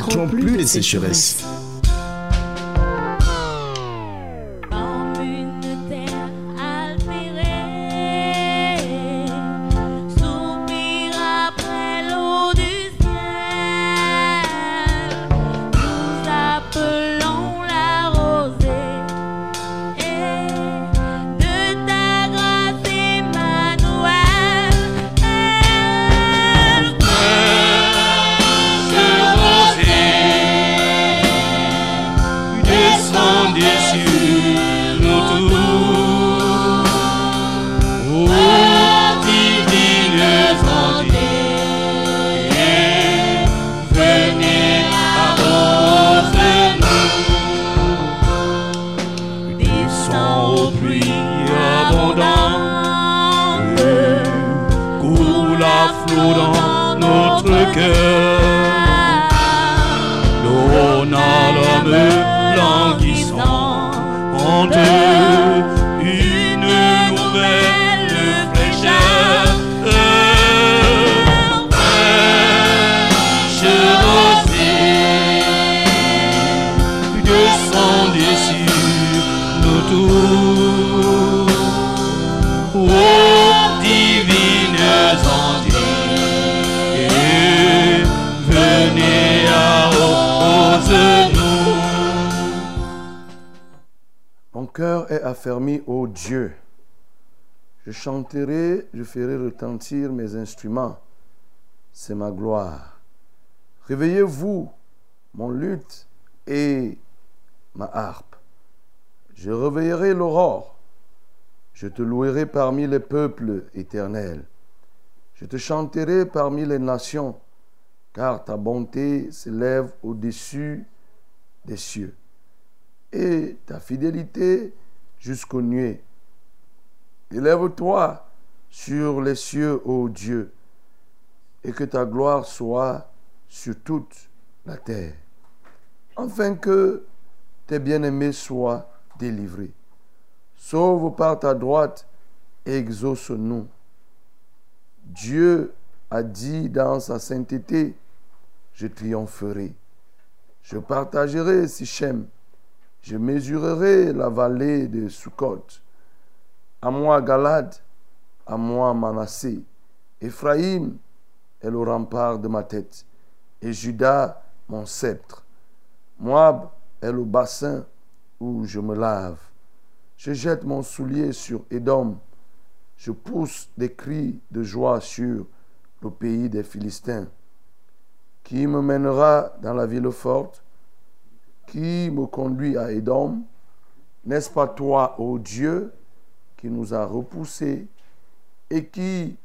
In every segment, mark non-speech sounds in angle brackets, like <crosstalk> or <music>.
connaîtront plus de sécheresse. Je ferai retentir mes instruments. C'est ma gloire. Réveillez-vous, mon luth et ma harpe. Je réveillerai l'aurore. Je te louerai parmi les peuples éternels. Je te chanterai parmi les nations, car ta bonté s'élève au-dessus des cieux et ta fidélité jusqu'aux nuées. Élève-toi sur les cieux, ô Dieu, et que ta gloire soit sur toute la terre, afin que tes bien-aimés soient délivrés. Sauve par ta droite et exauce-nous. Dieu a dit dans sa sainteté, je triompherai. Je partagerai Sichem. Je mesurerai la vallée de Sukkot. À moi Galade, à moi Manassé. Éphraïm est le rempart de ma tête, et Juda mon sceptre. Moab est le bassin où je me lave. Je jette mon soulier sur Édom. Je pousse des cris de joie sur le pays des Philistins. Qui me mènera dans la ville forte? Qui me conduit à Édom? N'est-ce pas toi, ô Dieu, qui nous a repoussés et qui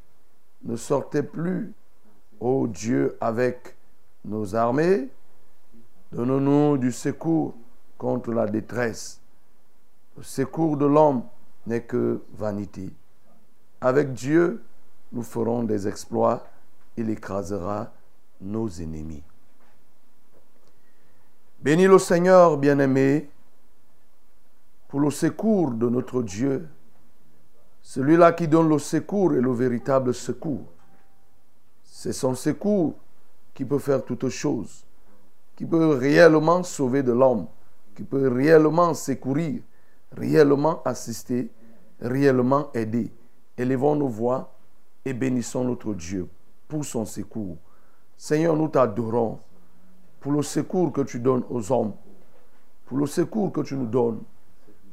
ne sortait plus, ô Dieu, avec nos armées Donne-nous du secours contre la détresse. Le secours de l'homme n'est que vanité. Avec Dieu, nous ferons des exploits. Il écrasera nos ennemis. Bénis le Seigneur bien-aimé pour le secours de notre Dieu. Celui-là qui donne le secours est le véritable secours. C'est son secours qui peut faire toutes choses, qui peut réellement sauver de l'homme, qui peut réellement secourir, réellement assister, réellement aider. Élevons nos voix et bénissons notre Dieu pour son secours. Seigneur, nous t'adorons pour le secours que tu donnes aux hommes, pour le secours que tu nous donnes.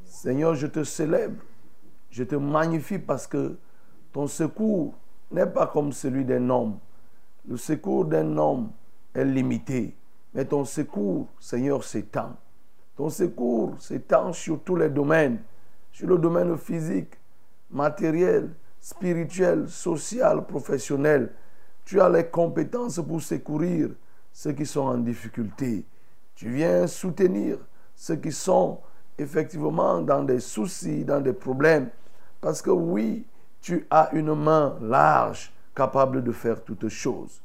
Seigneur, je te célèbre, je te magnifie parce que ton secours n'est pas comme celui d'un homme. Le secours d'un homme est limité, mais ton secours, Seigneur, s'étend. Ton secours s'étend sur tous les domaines, sur le domaine physique, matériel, spirituel, social, professionnel. Tu as les compétences pour secourir ceux qui sont en difficulté. Tu viens soutenir ceux qui sont effectivement dans des soucis, dans des problèmes. Parce que oui, tu as une main large capable de faire toutes choses.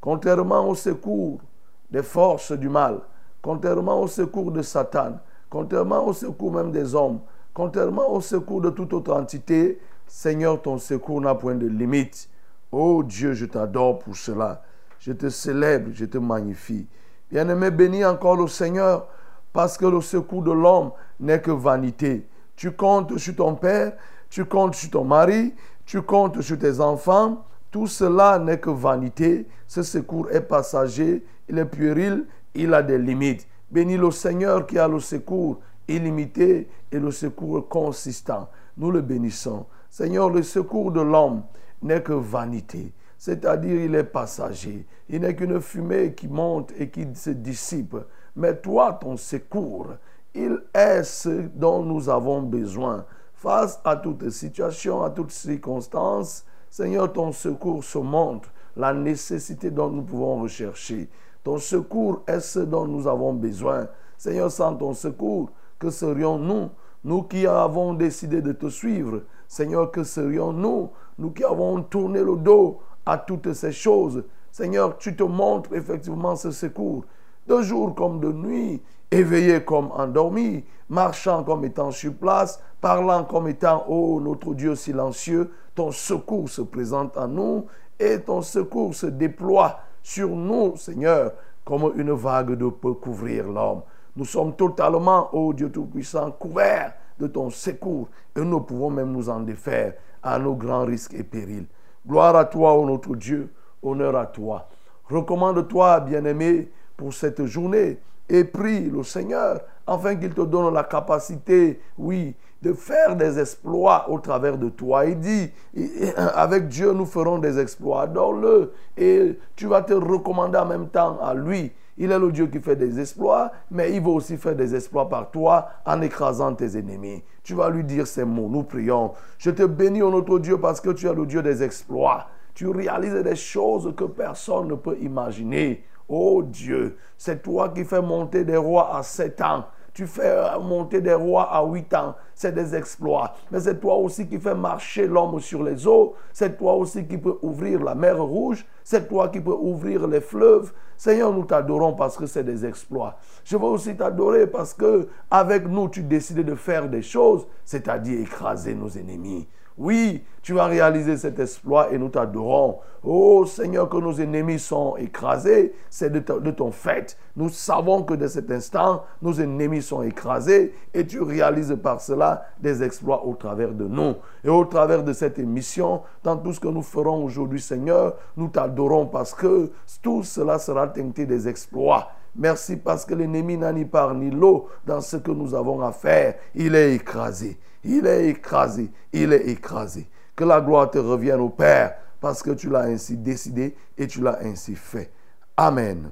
Contrairement au secours des forces du mal, contrairement au secours de Satan, contrairement au secours même des hommes, contrairement au secours de toute autre entité, Seigneur, ton secours n'a point de limite. Oh Dieu, je t'adore pour cela. Je te célèbre, je te magnifie. Bien-aimé, bénis encore le Seigneur, parce que le secours de l'homme n'est que vanité. Tu comptes sur ton père, tu comptes sur ton mari, tu comptes sur tes enfants. Tout cela n'est que vanité. Ce secours est passager, il est puéril, il a des limites. Bénis le Seigneur qui a le secours illimité et le secours consistant. Nous le bénissons. Seigneur, le secours de l'homme n'est que vanité, c'est-à-dire il est passager. Il n'est qu'une fumée qui monte et qui se dissipe. Mais toi, ton secours, il est ce dont nous avons besoin. Face à toute situation, à toute circonstance, Seigneur, ton secours se montre la nécessité dont nous pouvons rechercher. Ton secours est ce dont nous avons besoin. Seigneur, sans ton secours, que serions-nous? Nous qui avons décidé de te suivre. Seigneur, que serions-nous? Nous qui avons tourné le dos à toutes ces choses. Seigneur, tu te montres effectivement ce secours. De jour comme de nuit, éveillé comme endormi, marchant comme étant sur place, parlant comme étant, oh notre Dieu silencieux, ton secours se présente à nous et ton secours se déploie sur nous, Seigneur, comme une vague d'eau peut couvrir l'homme. Nous sommes totalement, ô Dieu Tout-Puissant, couverts de ton secours et nous pouvons même nous en défaire à nos grands risques et périls. Gloire à toi, ô notre Dieu, honneur à toi. Recommande-toi, bien-aimé, pour cette journée et prie le Seigneur afin qu'il te donne la capacité, oui, de faire des exploits au travers de toi. Il dit, <clears throat> avec Dieu, nous ferons des exploits. Adore-le et tu vas te recommander en même temps à lui. Il est le Dieu qui fait des exploits, mais il va aussi faire des exploits par toi en écrasant tes ennemis. Tu vas lui dire ces mots. Nous prions. Je te bénis, notre Dieu, parce que tu es le Dieu des exploits. Tu réalises des choses que personne ne peut imaginer. Oh Dieu, c'est toi qui fais monter des rois à sept ans. Tu fais monter des rois à 8 ans. C'est des exploits. Mais c'est toi aussi qui fais marcher l'homme sur les eaux. C'est toi aussi qui peux ouvrir la mer rouge. C'est toi qui peux ouvrir les fleuves. Seigneur, nous t'adorons parce que c'est des exploits. Je veux aussi t'adorer parce que avec nous, tu décides de faire des choses, c'est-à-dire écraser nos ennemis. Oui, tu vas réaliser cet exploit et nous t'adorons. Oh Seigneur, que nos ennemis sont écrasés, c'est de, ton fait. Nous savons que de cet instant, nos ennemis sont écrasés et tu réalises par cela des exploits au travers de nous. Et au travers de cette émission, dans tout ce que nous ferons aujourd'hui, Seigneur, nous t'adorons parce que tout cela sera teinté des exploits. Merci parce que l'ennemi n'a ni part ni l'eau dans ce que nous avons à faire. Il est écrasé. Il est écrasé. Il est écrasé. Que la gloire te revienne au Père parce que tu l'as ainsi décidé et tu l'as ainsi fait. Amen.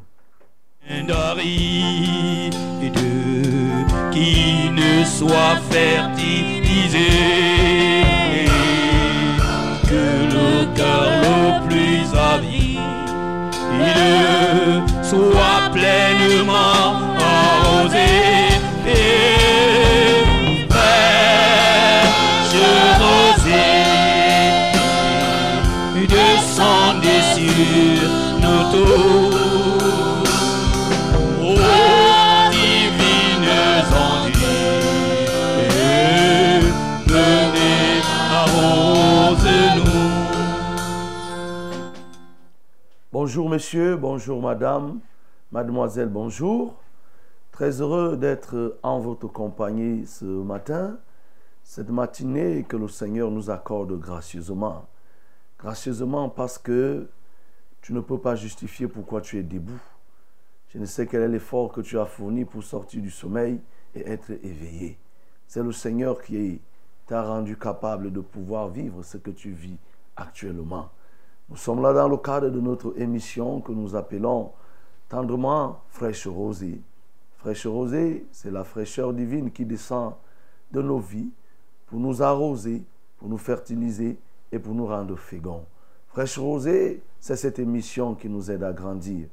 qui ne que le soit pleinement Bonjour monsieur, bonjour madame, mademoiselle, bonjour. Très heureux d'être en votre compagnie ce matin, cette matinée que le Seigneur nous accorde gracieusement. Gracieusement parce que tu ne peux pas justifier pourquoi tu es debout. Je ne sais quel est l'effort que tu as fourni pour sortir du sommeil et être éveillé. C'est le Seigneur qui t'a rendu capable de pouvoir vivre ce que tu vis actuellement. Nous sommes là dans le cadre de notre émission que nous appelons tendrement fraîche rosée. Fraîche rosée, c'est la fraîcheur divine qui descend de nos vies pour nous arroser, pour nous fertiliser et pour nous rendre féconds. Fraîche rosée, c'est cette émission qui nous aide à grandir,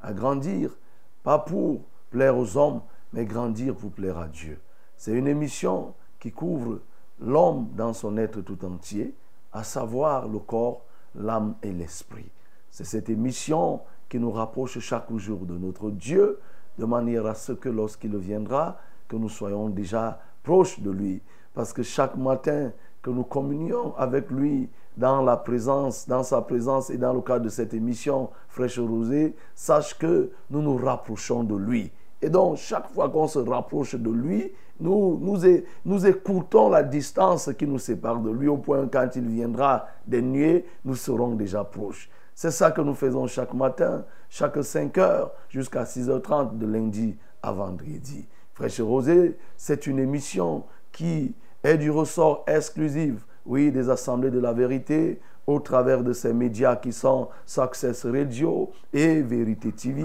à grandir, pas pour plaire aux hommes, mais grandir pour plaire à Dieu. C'est une émission qui couvre l'homme dans son être tout entier, à savoir le corps, l'âme et l'esprit. C'est cette émission qui nous rapproche chaque jour de notre Dieu, de manière à ce que lorsqu'il viendra, que nous soyons déjà proches de lui. Parce que chaque matin que nous communions avec lui dans la présence, dans sa présence et dans le cadre de cette émission Fraîche Rosée, sache que nous nous rapprochons de lui. Et donc, chaque fois qu'on se rapproche de lui, nous, nous, nous écoutons la distance qui nous sépare de lui au point quand il viendra des nuées, nous serons déjà proches. C'est ça que nous faisons chaque matin, chaque 5 heures jusqu'à 6h30 de lundi à vendredi. Fraîche Rosée, c'est une émission qui est du ressort exclusif, oui, des assemblées de la vérité au travers de ces médias qui sont Success Radio et Vérité TV.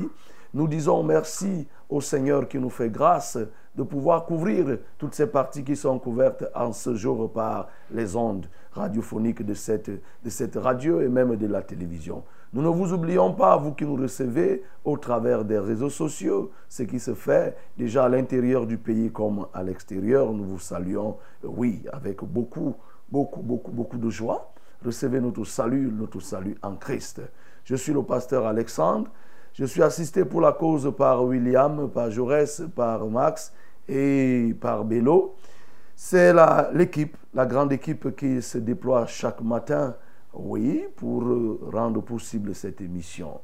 Nous disons merci au Seigneur qui nous fait grâce de pouvoir couvrir toutes ces parties qui sont couvertes en ce jour par les ondes radiophoniques de cette, de cette radio et même de la télévision. Nous ne vous oublions pas, vous qui nous recevez au travers des réseaux sociaux, ce qui se fait déjà à l'intérieur du pays comme à l'extérieur. Nous vous saluons, oui, avec beaucoup, beaucoup, beaucoup, beaucoup de joie. Recevez notre salut, notre salut en Christ. Je suis le pasteur Alexandre. Je suis assisté pour la cause par William, par Jaurès, par Max et par Bello. C'est l'équipe, la, grande équipe qui se déploie chaque matin, oui, pour rendre possible cette émission.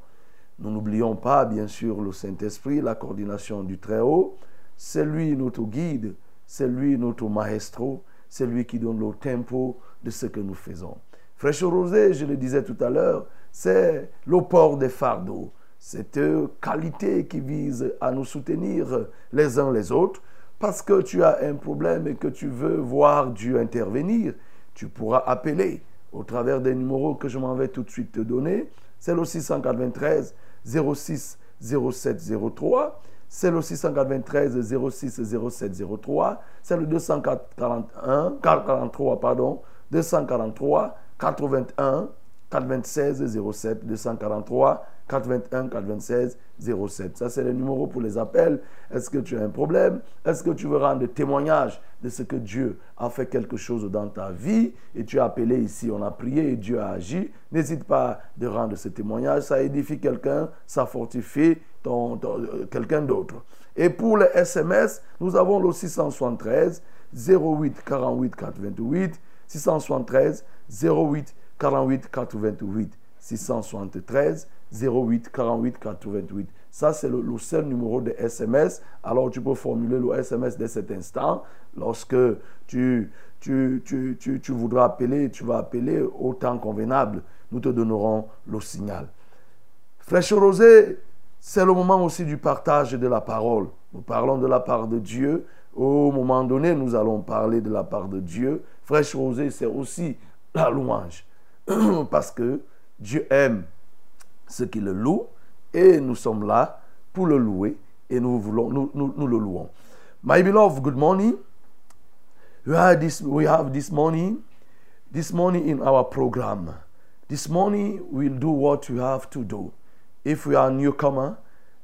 Nous n'oublions pas, bien sûr, le Saint-Esprit, la coordination du Très-Haut. C'est lui notre guide, c'est lui notre maestro, c'est lui qui donne le tempo de ce que nous faisons. Fraîche Rosée, je le disais tout à l'heure, c'est le port des fardeaux cette qualité qui vise à nous soutenir les uns les autres, parce que tu as un problème et que tu veux voir Dieu intervenir, tu pourras appeler au travers des numéros que je m'en vais tout de suite te donner. C'est le 693 06 07 03. C'est le 693 06 07 03. C'est le 241, 43, pardon, 243 81 96 07 243 421 426 07. Ça, c'est le numéro pour les appels. Est-ce que tu as un problème? Est-ce que tu veux rendre témoignage de ce que Dieu a fait quelque chose dans ta vie et tu as appelé ici, on a prié et Dieu a agi N'hésite pas de rendre ce témoignage. Ça édifie quelqu'un, ça fortifie euh, quelqu'un d'autre. Et pour les SMS, nous avons le 673 08 48 428 673 08 48 428 673 08 48 88. Ça, c'est le, seul numéro de SMS. Alors, tu peux formuler le SMS dès cet instant. Lorsque tu, tu, tu, tu, voudras appeler, tu vas appeler au temps convenable. Nous te donnerons le signal. Fraîche Rosée, c'est le moment aussi du partage de la parole. Nous parlons de la part de Dieu. Au moment donné, nous allons parler de la part de Dieu. Fraîche Rosée, c'est aussi la louange. <clears throat> Parce que Dieu aime ceux qui le louent, et nous sommes là pour le louer, et nous, voulons, nous, nous, nous le louons. My beloved, good morning. We have, this, we have this morning, this morning in our program. This morning we'll do what we have to do. If we are newcomer,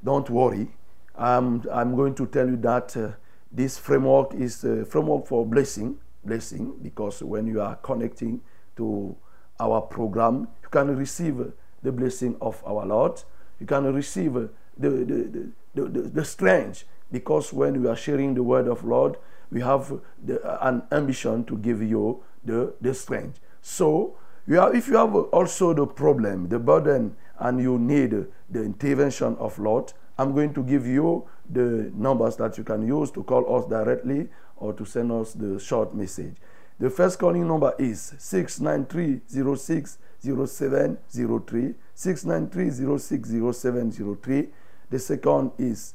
don't worry. I'm, I'm going to tell you that uh, this framework is a framework for blessing, blessing, because when you are connecting to our program, you can receive the blessing of our Lord. You can receive the, the, the, the, the strength because when we are sharing the word of Lord, we have the, an ambition to give you the, the strength. So, you have, if you have also the problem, the burden, and you need the intervention of Lord, I'm going to give you the numbers that you can use to call us directly or to send us the short message. The first calling number is 69306 0703 693 060703. The second is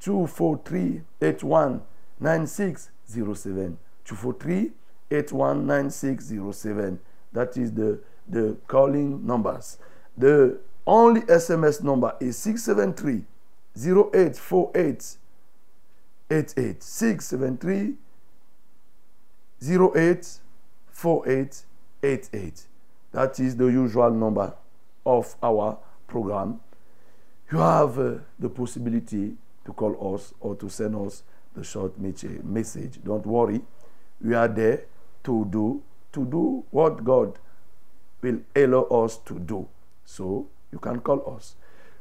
243 819607. 243 819607. That is the, the calling numbers. The only SMS number is 673 0848 88 673 084888. That is the usual number of our program. you have uh, the possibility to call us or to send us the short message. Don't worry. We are there to do to do what God will allow us to do. So you can call us.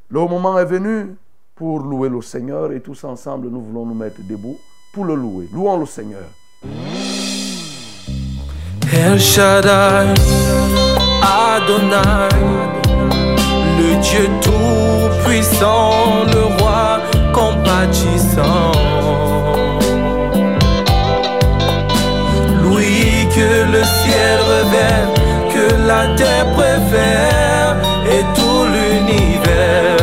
Le moment est venu pour louer le Seigneur et tous ensemble nous voulons nous mettre debout pour le louer. Louons le Seigneur. Adonai, le Dieu tout-puissant, le roi compatissant. Lui que le ciel révèle, que la terre préfère, et tout l'univers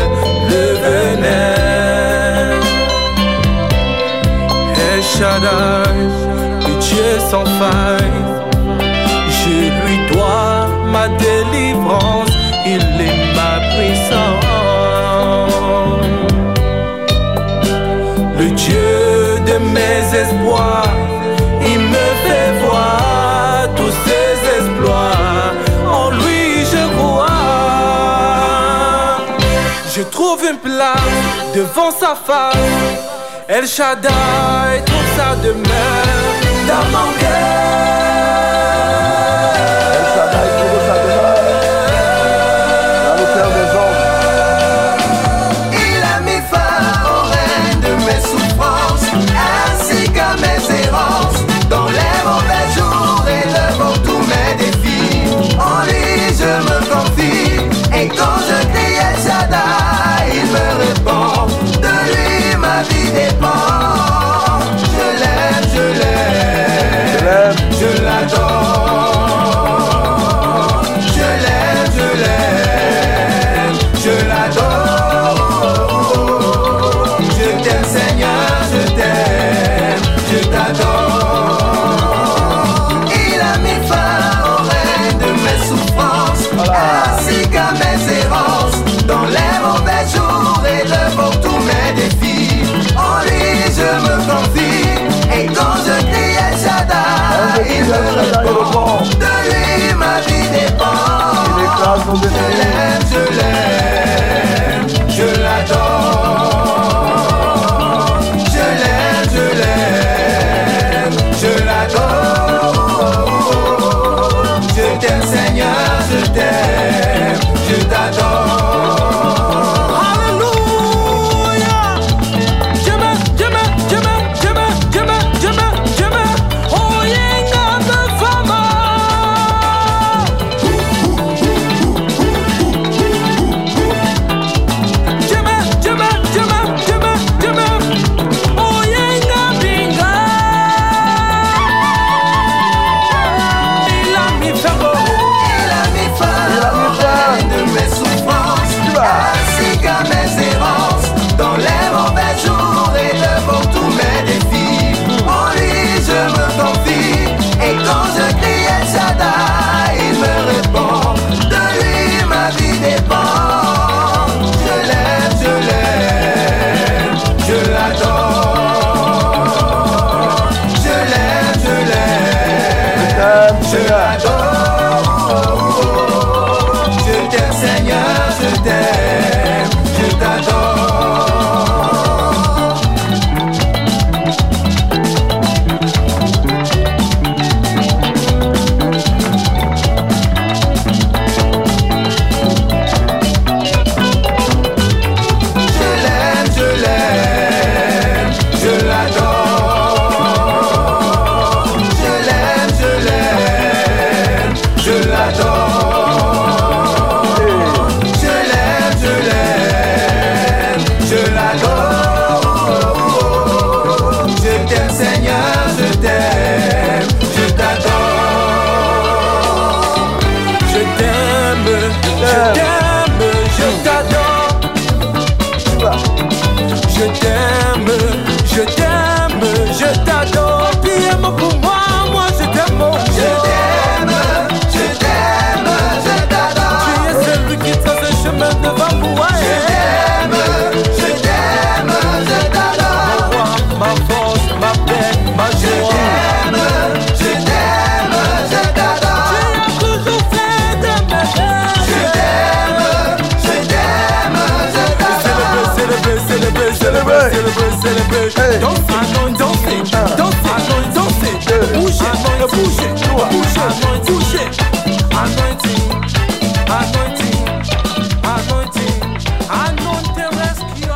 le venait. El Shaddai, le Dieu sans faille. Je lui dois ma délivrance, il est ma puissance. Le Dieu de mes espoirs, il me fait voir tous ses exploits. En lui je crois. Je trouve une place devant sa face. El Shaddai trouve sa demeure dans célébrer, célébrer. Hey. Danser, anoint, danser, danser, anoint, danser. Hey. Bouger, Anoint. bouger, bouger, anoint, bouger. Anointing, anointing, anointing, anointing rescue.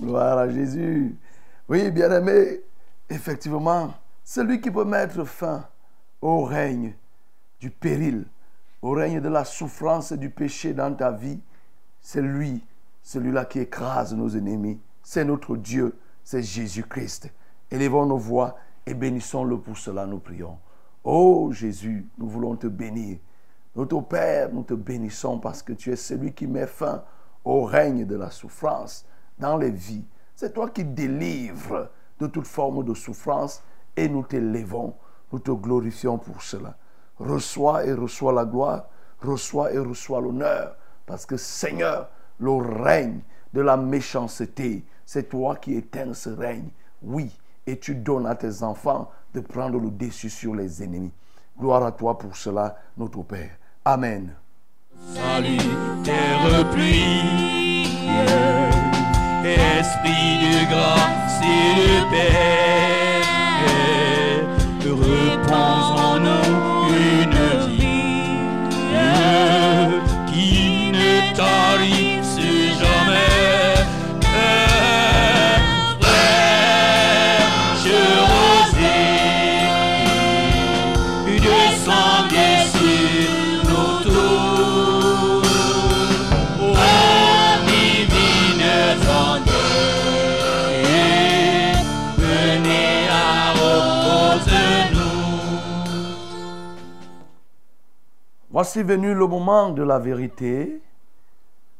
Gloire à Jésus. Oui, bien-aimé, effectivement, celui qui peut mettre fin au règne du péril, au règne de la souffrance et du péché dans ta vie, c'est lui, celui-là qui écrase nos ennemis. C'est notre Dieu, c'est Jésus-Christ. Élevons nos voix et bénissons-le pour cela, nous prions. Oh Jésus, nous voulons te bénir. Notre Père, nous te bénissons parce que tu es celui qui met fin au règne de la souffrance dans les vies. C'est toi qui délivres de toute forme de souffrance et nous t'élevons, nous te glorifions pour cela. Reçois et reçois la gloire, reçois et reçois l'honneur parce que Seigneur, le règne de la méchanceté, c'est toi qui éteins ce règne. Oui, et tu donnes à tes enfants de prendre le dessus sur les ennemis. Gloire à toi pour cela, notre Père. Amen. salutaire pluie, esprit de grâce et de paix, Voici venu le moment de la vérité,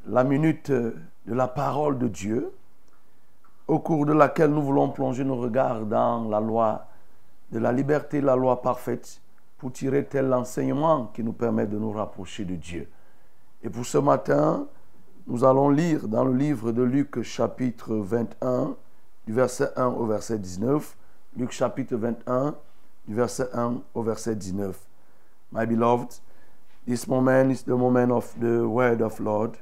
la minute de la parole de Dieu, au cours de laquelle nous voulons plonger nos regards dans la loi de la liberté, la loi parfaite, pour tirer tel enseignement qui nous permet de nous rapprocher de Dieu. Et pour ce matin, nous allons lire dans le livre de Luc chapitre 21, du verset 1 au verset 19. Luc chapitre 21, du verset 1 au verset 19. My beloved, this moment is the moment of the word of Lord.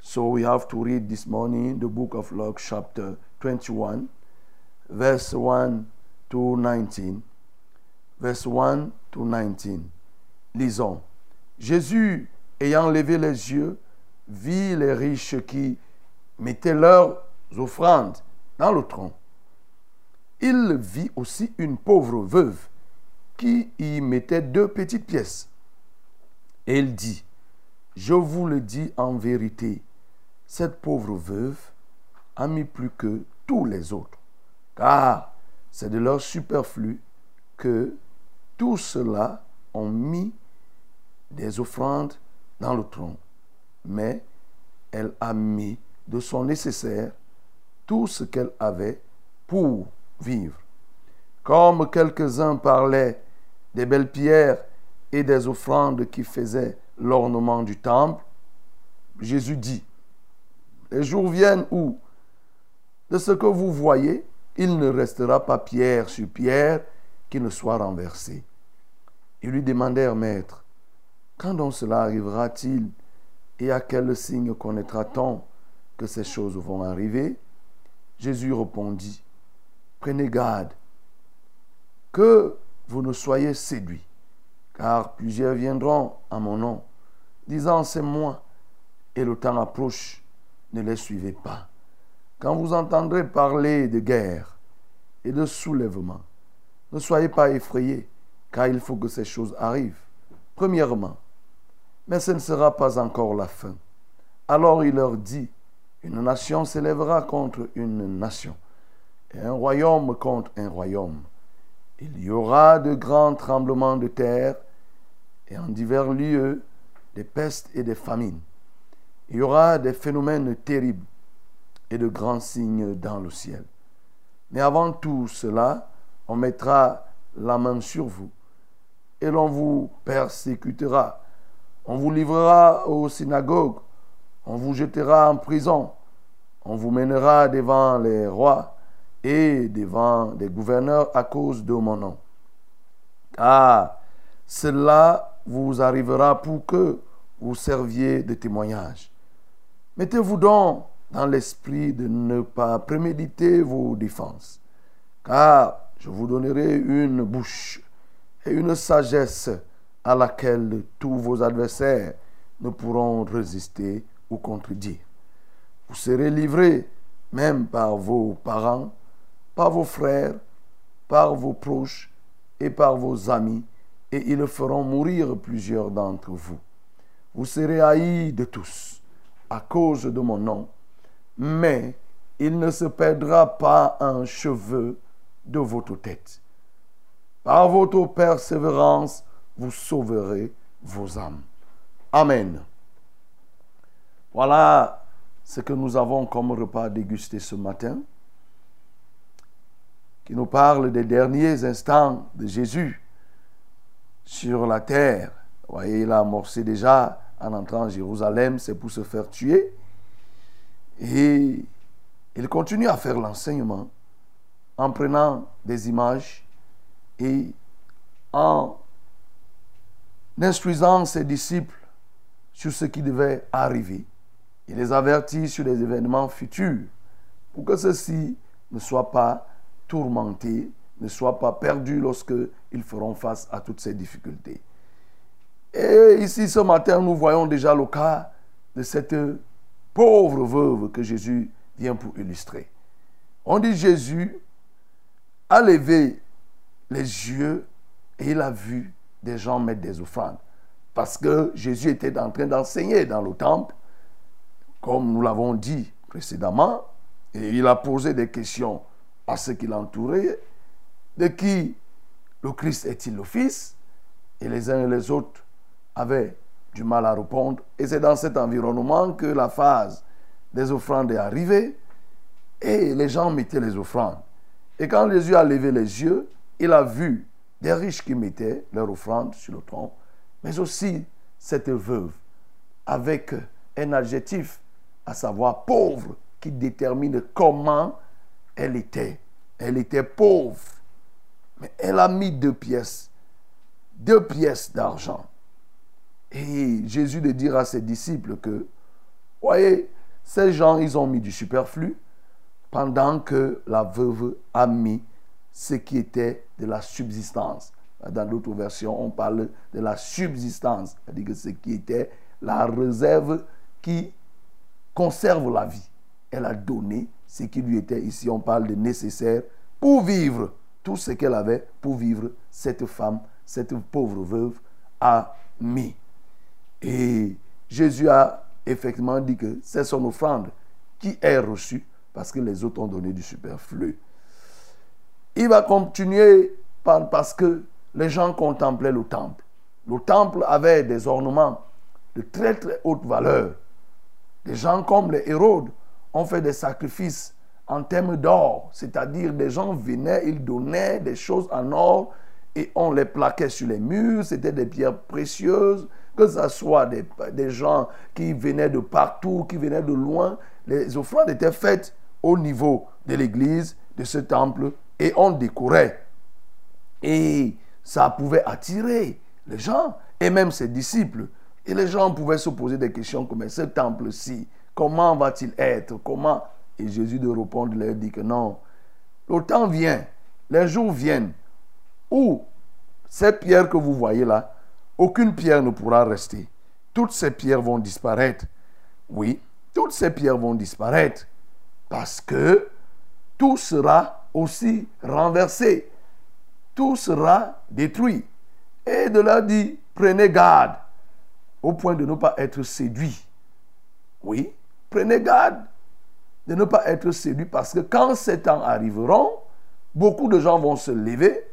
So we have to read this morning the book of Luke, chapter 21, verse 1 to 19. Verse 1 to 19. Lisons. Jésus, ayant levé les yeux, vit les riches qui mettaient leurs offrandes dans le tronc. Il vit aussi une pauvre veuve qui y mettait deux petites pièces. Et il dit, je vous le dis en vérité, cette pauvre veuve a mis plus que tous les autres, car c'est de leur superflu que tous ceux-là ont mis des offrandes dans le tronc. Mais elle a mis de son nécessaire tout ce qu'elle avait pour vivre. Comme quelques-uns parlaient des belles pierres et des offrandes qui faisaient l'ornement du temple, Jésus dit, les jours viennent où, de ce que vous voyez, il ne restera pas pierre sur pierre qui ne soit renversée. Ils lui demandèrent, Maître, quand donc cela arrivera-t-il et à quel signe connaîtra-t-on que ces choses vont arriver? Jésus répondit, Prenez garde que vous ne soyez séduits, car plusieurs viendront à mon nom, disant c'est moi, et le temps approche, ne les suivez pas. Quand vous entendrez parler de guerre et de soulèvement, ne soyez pas effrayés, car il faut que ces choses arrivent. Premièrement, mais ce ne sera pas encore la fin. Alors il leur dit, une nation s'élèvera contre une nation, et un royaume contre un royaume. Il y aura de grands tremblements de terre, et en divers lieux, des pestes et des famines. Il y aura des phénomènes terribles et de grands signes dans le ciel. Mais avant tout cela, on mettra la main sur vous et l'on vous persécutera. On vous livrera aux synagogues, on vous jettera en prison, on vous mènera devant les rois et devant des gouverneurs à cause de mon nom. Car cela vous arrivera pour que vous serviez de témoignage. Mettez-vous donc dans l'esprit de ne pas préméditer vos défenses. Car je vous donnerai une bouche et une sagesse à laquelle tous vos adversaires ne pourront résister ou contredire. Vous serez livrés même par vos parents, par vos frères, par vos proches et par vos amis, et ils feront mourir plusieurs d'entre vous. Vous serez haïs de tous à cause de mon nom, mais il ne se perdra pas un cheveu de votre tête. Par votre persévérance, vous sauverez vos âmes. Amen. Voilà ce que nous avons comme repas dégusté ce matin, qui nous parle des derniers instants de Jésus sur la terre. Vous voyez, il a amorcé déjà en entrant en Jérusalem, c'est pour se faire tuer. Et il continue à faire l'enseignement en prenant des images et en instruisant ses disciples sur ce qui devait arriver. Il les avertit sur les événements futurs pour que ceux-ci ne soient pas tourmentés, ne soient pas perdus lorsque ils feront face à toutes ces difficultés. Et ici, ce matin, nous voyons déjà le cas de cette pauvre veuve que Jésus vient pour illustrer. On dit Jésus a levé les yeux et il a vu des gens mettre des offrandes. Parce que Jésus était en train d'enseigner dans le temple, comme nous l'avons dit précédemment, et il a posé des questions à ceux qui l'entouraient, de qui le Christ est-il le Fils? Et les uns et les autres avaient du mal à répondre. Et c'est dans cet environnement que la phase des offrandes est arrivée, et les gens mettaient les offrandes. Et quand Jésus a levé les yeux, il a vu des riches qui mettaient leur offrande sur le tronc, mais aussi cette veuve avec un adjectif, à savoir pauvre, qui détermine comment elle était. Elle était pauvre, mais elle a mis deux pièces, deux pièces d'argent. Et Jésus de dire à ses disciples que, voyez, ces gens, ils ont mis du superflu, pendant que la veuve a mis ce qui était de la subsistance. Dans d'autres versions, on parle de la subsistance, c'est-à-dire que ce qui était la réserve qui conserve la vie. Elle a donné ce qui lui était, ici on parle de nécessaire, pour vivre. Tout ce qu'elle avait pour vivre, cette femme, cette pauvre veuve a mis. Et Jésus a effectivement dit que c'est son offrande qui est reçue parce que les autres ont donné du superflu. Il va continuer par, parce que les gens contemplaient le temple. Le temple avait des ornements de très très haute valeur. Des gens comme les Hérodes ont fait des sacrifices en termes d'or, c'est-à-dire des gens venaient, ils donnaient des choses en or et on les plaquait sur les murs, c'était des pierres précieuses, que ce soit des, des, gens qui venaient de partout, qui venaient de loin, les offrandes étaient faites au niveau de l'église, de ce temple, et on décorait. Et ça pouvait attirer les gens, et même ses disciples. Et les gens pouvaient se poser des questions comme ce temple-ci, comment va-t-il être? Comment Et Jésus de répondre leur dit que non, le temps vient, les jours viennent où ces pierres que vous voyez là, aucune pierre ne pourra rester. Toutes ces pierres vont disparaître. Oui, toutes ces pierres vont disparaître parce que tout sera aussi renversé. Tout sera détruit. Et de là dit, prenez garde au point de ne pas être séduit. Oui, prenez garde de ne pas être séduit parce que quand ces temps arriveront, beaucoup de gens vont se lever,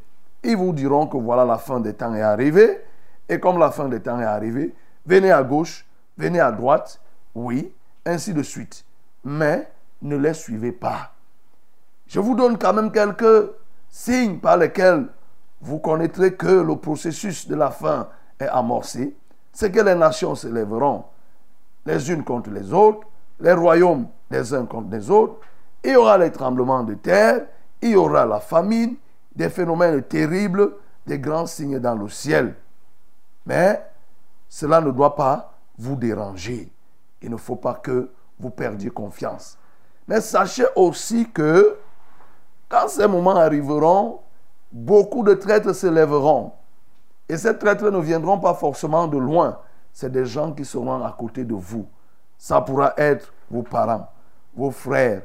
ils vous diront que voilà la fin des temps est arrivée, et comme la fin des temps est arrivée, venez à gauche, venez à droite, oui, ainsi de suite. Mais ne les suivez pas. Je vous donne quand même quelques signes par lesquels vous connaîtrez que le processus de la fin est amorcé. C'est que les nations se lèveront les unes contre les autres, les royaumes les uns contre les autres. Il y aura les tremblements de terre, il y aura la famine, des phénomènes terribles, des grands signes dans le ciel. Mais cela ne doit pas vous déranger. Il ne faut pas que vous perdiez confiance. Mais sachez aussi que quand ces moments arriveront, beaucoup de traîtres se lèveront. Et ces traîtres ne viendront pas forcément de loin. C'est des gens qui seront à côté de vous. Ça pourra être vos parents, vos frères,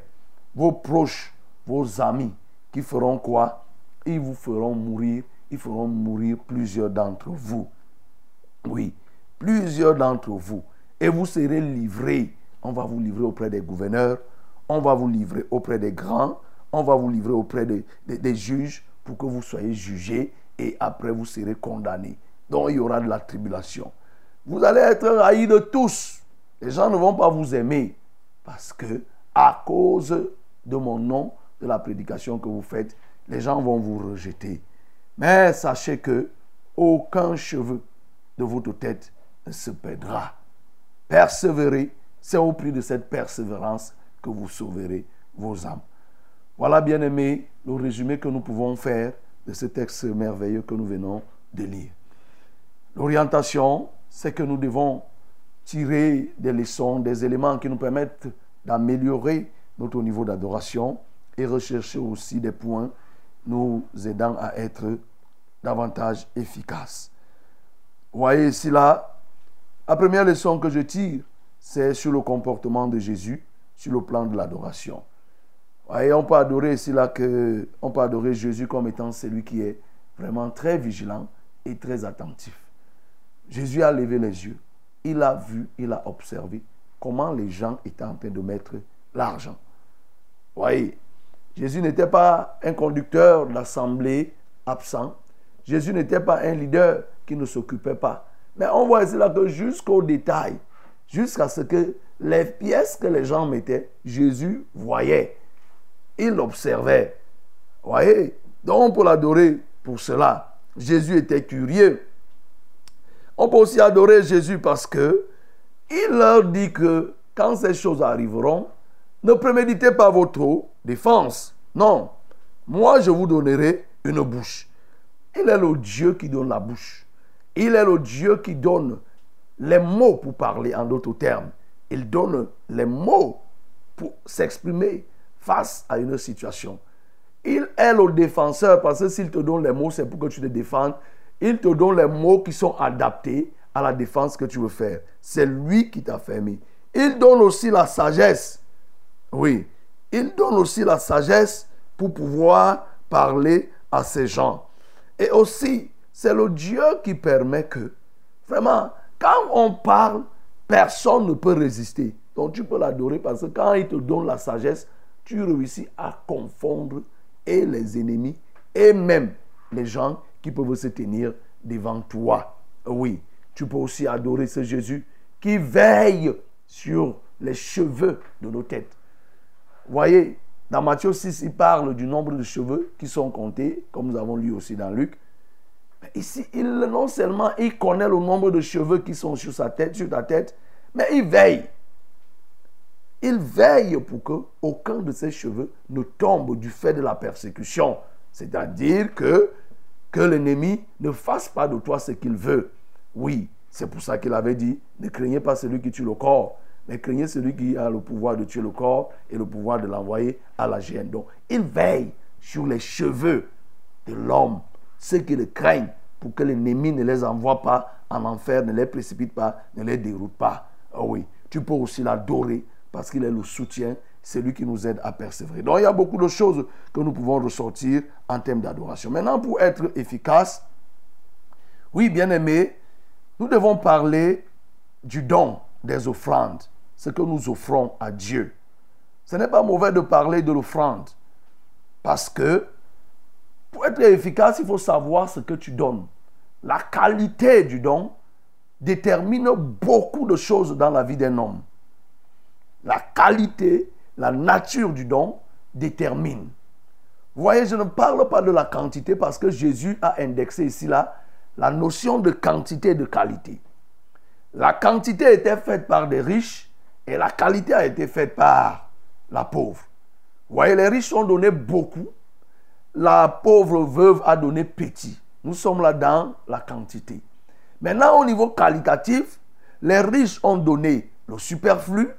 vos proches, vos amis qui feront quoi? Ils vous feront mourir. Ils feront mourir plusieurs d'entre vous. Oui, plusieurs d'entre vous. Et vous serez livrés. On va vous livrer auprès des gouverneurs. On va vous livrer auprès des grands. On va vous livrer auprès des, des- juges pour que vous soyez jugés. Et après, vous serez condamnés. Donc, il y aura de la tribulation. Vous allez être haïs de tous. Les gens ne vont pas vous aimer. Parce que, à cause de mon nom, de la prédication que vous faites, les gens vont vous rejeter. Mais sachez que aucun cheveu de votre tête ne se perdra. Persévérez, c'est au prix de cette persévérance que vous sauverez vos âmes. Voilà, bien aimé, le résumé que nous pouvons faire de ce texte merveilleux que nous venons de lire. L'orientation, c'est que nous devons tirer des leçons, des éléments qui nous permettent d'améliorer notre niveau d'adoration et rechercher aussi des points nous aidant à être davantage efficaces. Vous voyez ici là, la première leçon que je tire, c'est sur le comportement de Jésus sur le plan de l'adoration. Voyez, on peut adorer que on peut adorer Jésus comme étant celui qui est vraiment très vigilant et très attentif. Jésus a levé les yeux. Il a vu, il a observé comment les gens étaient en train de mettre l'argent. Voyez, Jésus n'était pas un conducteur d'assemblée absent. Jésus n'était pas un leader qui ne s'occupait pas. Mais on voit là que jusqu'au détail, jusqu'à ce que les pièces que les gens mettaient, Jésus voyait. Il observait. Voyez Donc on peut l'adorer pour cela. Jésus était curieux. On peut aussi adorer Jésus parce que il leur dit que quand ces choses arriveront, ne préméditez pas votre défense. Non. Moi, je vous donnerai une bouche. Il est le Dieu qui donne la bouche. Il est le Dieu qui donne les mots pour parler en d'autres termes. Il donne les mots pour s'exprimer face à une situation. Il est le défenseur parce que s'il te donne les mots, c'est pour que tu te défendes. Il te donne les mots qui sont adaptés à la défense que tu veux faire. C'est lui qui t'a fermé. Il donne aussi la sagesse. Oui. Il donne aussi la sagesse pour pouvoir parler à ces gens. Et aussi, c'est le Dieu qui permet que, vraiment, quand on parle, personne ne peut résister. Donc tu peux l'adorer parce que quand il te donne la sagesse, tu réussis à confondre et les ennemis et même les gens qui peuvent se tenir devant toi. Oui, tu peux aussi adorer ce Jésus qui veille sur les cheveux de nos têtes. Voyez, dans Matthieu 6, il parle du nombre de cheveux qui sont comptés, comme nous avons lu aussi dans Luc. Ici, il, non seulement il connaît le nombre de cheveux qui sont sur sa tête, sur ta tête, mais il veille. Il veille pour que aucun de ces cheveux ne tombe du fait de la persécution. C'est-à-dire que, que l'ennemi ne fasse pas de toi ce qu'il veut. Oui, c'est pour ça qu'il avait dit, ne craignez pas celui qui tue le corps, mais craignez celui qui a le pouvoir de tuer le corps et le pouvoir de l'envoyer à la gêne. Donc, il veille sur les cheveux de l'homme, ceux qui le craignent, pour que l'ennemi ne les envoie pas en enfer, ne les précipite pas, ne les déroute pas. Ah oui, tu peux aussi l'adorer parce qu'il est le soutien, c'est lui qui nous aide à persévérer. Donc il y a beaucoup de choses que nous pouvons ressortir en termes d'adoration. Maintenant, pour être efficace, oui, bien aimé, nous devons parler du don des offrandes, ce que nous offrons à Dieu. Ce n'est pas mauvais de parler de l'offrande, parce que pour être efficace, il faut savoir ce que tu donnes. La qualité du don détermine beaucoup de choses dans la vie d'un homme. La qualité, la nature du don détermine. Vous voyez, je ne parle pas de la quantité parce que Jésus a indexé ici là la notion de quantité et de qualité. La quantité était faite par des riches et la qualité a été faite par la pauvre. Vous voyez, les riches ont donné beaucoup, la pauvre veuve a donné petit. Nous sommes là dans la quantité. Maintenant, au niveau qualitatif, les riches ont donné le superflu,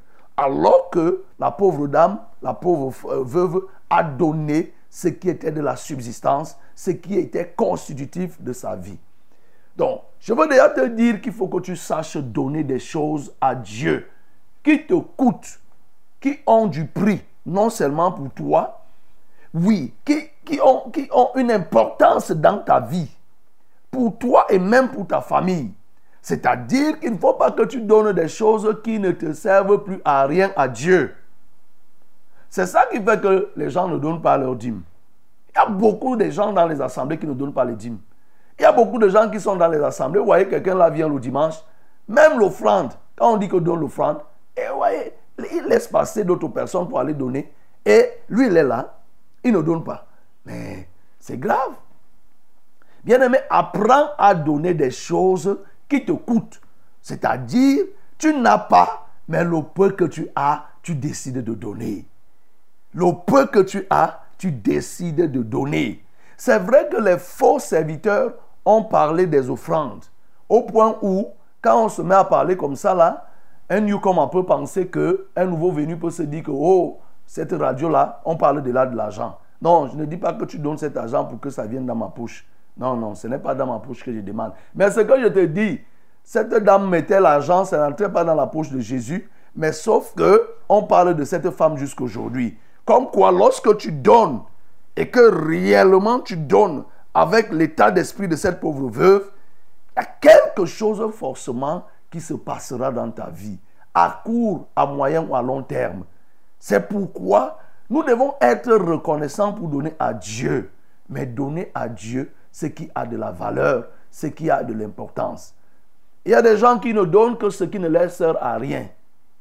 Alors que la pauvre dame, la pauvre euh, veuve, a donné ce qui était de la subsistance, ce qui était constitutif de sa vie. Donc, je veux déjà te dire qu'il faut que tu saches donner des choses à Dieu qui te coûtent, qui ont du prix, non seulement pour toi, oui, qui, qui, ont, qui ont une importance dans ta vie, pour toi et même pour ta famille. C'est-à-dire qu'il ne faut pas que tu donnes des choses qui ne te servent plus à rien à Dieu. C'est ça qui fait que les gens ne donnent pas leur dîme. Il y a beaucoup de gens dans les assemblées qui ne donnent pas les dîmes. Il y a beaucoup de gens qui sont dans les assemblées. Vous voyez, quelqu'un là vient le dimanche. Même l'offrande, quand on dit que donne l'offrande, et vous voyez, il laisse passer d'autres personnes pour aller donner. Et lui, il est là. Il ne donne pas. Mais c'est grave. Bien-aimé, apprends à donner des choses qui te coûtent. C'est-à-dire, tu n'as pas, mais le peu que tu as, tu décides de donner. Le peu que tu as, tu décides de donner. C'est vrai que les faux serviteurs ont parlé des offrandes. Au point où, quand on se met à parler comme ça, là, un newcomer peut penser que un nouveau venu peut se dire que, oh, cette radio-là, on parle de là de l'argent. Non, je ne dis pas que tu donnes cet argent pour que ça vienne dans ma poche. Non, non, ce n'est pas dans ma poche que je demande. Mais ce que je te dis, cette dame mettait l'argent, ça n'entrait pas dans la poche de Jésus. Mais sauf que on parle de cette femme jusqu'aujourd'hui. Comme quoi, lorsque tu donnes et que réellement tu donnes avec l'état d'esprit de cette pauvre veuve, il y a quelque chose forcément qui se passera dans ta vie, à court, à moyen ou à long terme. C'est pourquoi nous devons être reconnaissants pour donner à Dieu, mais donner à Dieu ce qui a de la valeur, ce qui a de l'importance. Il y a des gens qui ne donnent que ce qui ne leur sert à rien.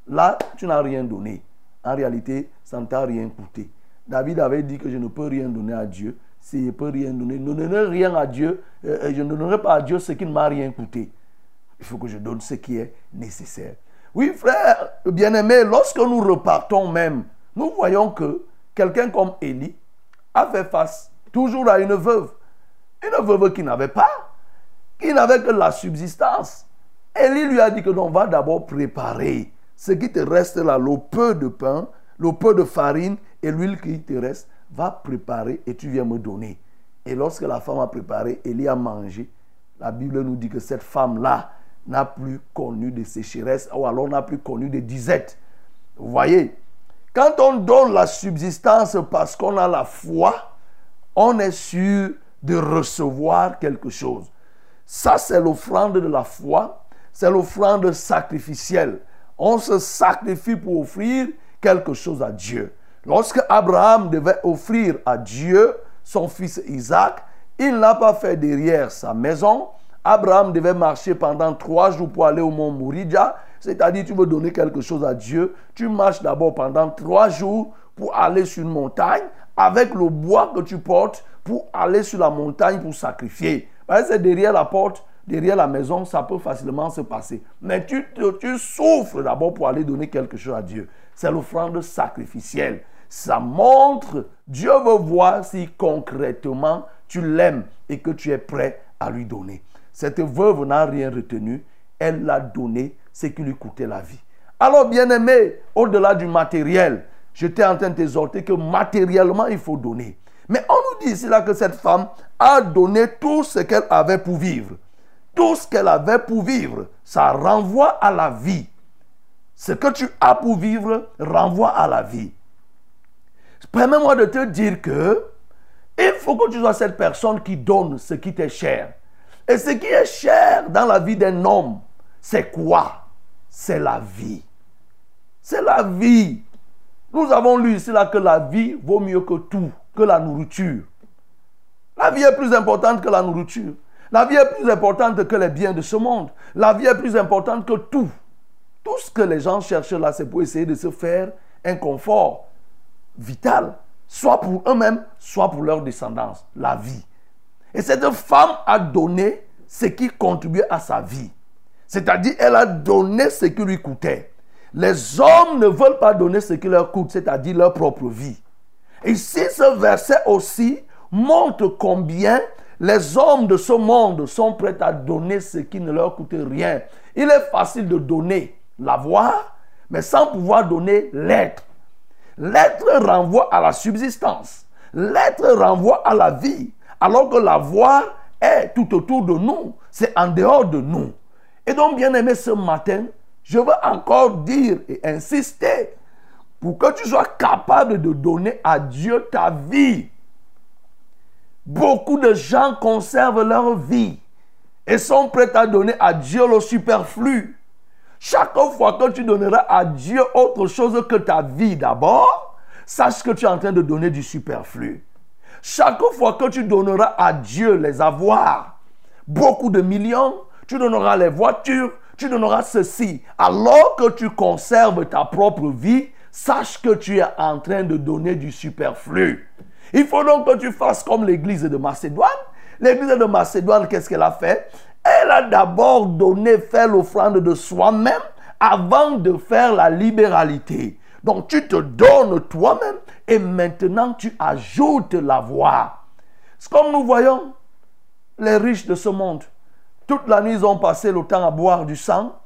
Là, tu n'as rien donné. En réalité, ça ne t'a rien coûté. David avait dit que je ne peux rien donner à Dieu. Si je ne peux rien donner, ne donnerai rien à Dieu. Euh, je ne donnerai pas à Dieu ce qui ne m'a rien coûté. Il faut que je donne ce qui est nécessaire. Oui, frère, bien-aimé, lorsque nous repartons même, nous voyons que quelqu'un comme Élie a fait face toujours à une veuve. Une veuve qui n'avait pas, qui n'avait que la subsistance. Élie lui a dit que l'on va d'abord préparer ce qui te reste là, le peu de pain, le peu de farine et l'huile qui te reste, va préparer et tu viens me donner. Et lorsque la femme a préparé, Élie a mangé. La Bible nous dit que cette femme-là n'a plus connu de sécheresse ou alors n'a plus connu de disette. Vous voyez, quand on donne la subsistance parce qu'on a la foi, on est sûr de recevoir quelque chose. Ça, c'est l'offrande de la foi, c'est l'offrande sacrificielle. On se sacrifie pour offrir quelque chose à Dieu. Lorsque Abraham devait offrir à Dieu son fils Isaac, il n'a pas fait derrière sa maison. Abraham devait marcher pendant trois jours pour aller au mont Mouridja. C'est-à-dire, tu veux donner quelque chose à Dieu. Tu marches d'abord pendant trois jours pour aller sur une montagne avec le bois que tu portes pour aller sur la montagne pour sacrifier. C'est derrière la porte, derrière la maison, ça peut facilement se passer. Mais tu, tu souffres d'abord pour aller donner quelque chose à Dieu. C'est l'offrande sacrificielle. Ça montre, Dieu veut voir si concrètement tu l'aimes et que tu es prêt à lui donner. Cette veuve n'a rien retenu. Elle l'a donné ce qui lui coûtait la vie. Alors, bien aimé, au-delà du matériel, j'étais en train de t'exhorter que matériellement, il faut donner. Mais on nous dit ici là que cette femme a donné tout ce qu'elle avait pour vivre. Tout ce qu'elle avait pour vivre, ça renvoie à la vie. Ce que tu as pour vivre renvoie à la vie. Permets-moi de te dire que il faut que tu sois cette personne qui donne ce qui t'est cher. Et ce qui est cher dans la vie d'un homme, c'est quoi? C'est la vie. C'est la vie. Nous avons lu ici là que la vie vaut mieux que tout, que la nourriture. La vie est plus importante que la nourriture. La vie est plus importante que les biens de ce monde. La vie est plus importante que tout. Tout ce que les gens cherchent là, c'est pour essayer de se faire un confort vital, soit pour eux-mêmes, soit pour leur descendance, la vie. Et cette femme a donné ce qui contribuait à sa vie. C'est-à-dire, elle a donné ce qui lui coûtait. Les hommes ne veulent pas donner ce qui leur coûte, c'est-à-dire leur propre vie. Si ce verset aussi montre combien les hommes de ce monde sont prêts à donner ce qui ne leur coûte rien. Il est facile de donner l'avoir, mais sans pouvoir donner l'être. L'être renvoie à la subsistance. L'être renvoie à la vie, alors que l'avoir est tout autour de nous. C'est en dehors de nous. Et donc, bien aimé, ce matin, je veux encore dire et insister pour que tu sois capable de donner à Dieu ta vie. Beaucoup de gens conservent leur vie et sont prêts à donner à Dieu le superflu. Chaque fois que tu donneras à Dieu autre chose que ta vie d'abord, sache que tu es en train de donner du superflu. Chaque fois que tu donneras à Dieu les avoirs, beaucoup de millions, tu donneras les voitures, tu donneras ceci, alors que tu conserves ta propre vie, sache que tu es en train de donner du superflu. Il faut donc que tu fasses comme l'église de Macédoine. L'église de Macédoine, qu'est-ce qu'elle a fait? Elle a d'abord donné, fait l'offrande de soi-même avant de faire la libéralité. Donc tu te donnes toi-même et maintenant tu ajoutes la voix. C'est comme nous voyons les riches de ce monde. Toute la nuit, ils ont passé le temps à boire du sang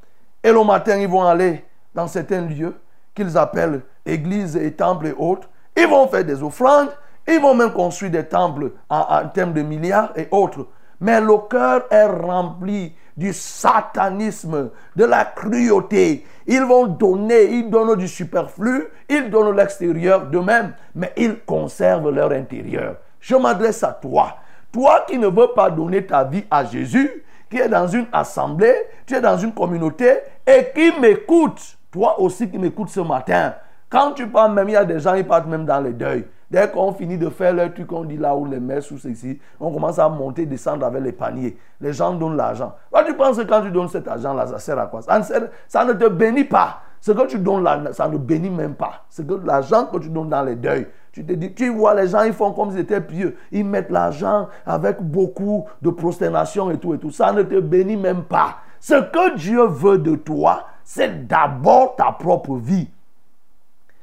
et le matin, ils vont aller dans certains lieux qu'ils appellent églises et temples et autres. Ils vont faire des offrandes, ils vont même construire des temples en, termes de milliards et autres. Mais le cœur est rempli du satanisme, de la cruauté. Ils vont donner, ils donnent du superflu, ils donnent l'extérieur d'eux-mêmes, mais ils conservent leur intérieur. Je m'adresse à toi. Toi qui ne veux pas donner ta vie à Jésus, qui est dans une assemblée, tu es dans une communauté et qui m'écoute, toi aussi qui m'écoutes ce matin, quand tu parles même, il y a des gens qui partent même dans le deuil. Dès qu'on finit de faire leur truc, on dit là où les messes ou ceci, on commence à monter, descendre avec les paniers. Les gens donnent l'argent. Toi, tu penses que quand tu donnes cet argent-là, ça sert à quoi? Ça ne, sert- ça ne te bénit pas. Ce que tu donnes là, ça ne bénit même pas. C'est que l'argent que tu donnes dans les deuils, tu te dis, tu vois, les gens, ils font comme s'ils étaient pieux. Ils mettent l'argent avec beaucoup de prosternation et tout et tout. Ça ne te bénit même pas. Ce que Dieu veut de toi, c'est d'abord ta propre vie.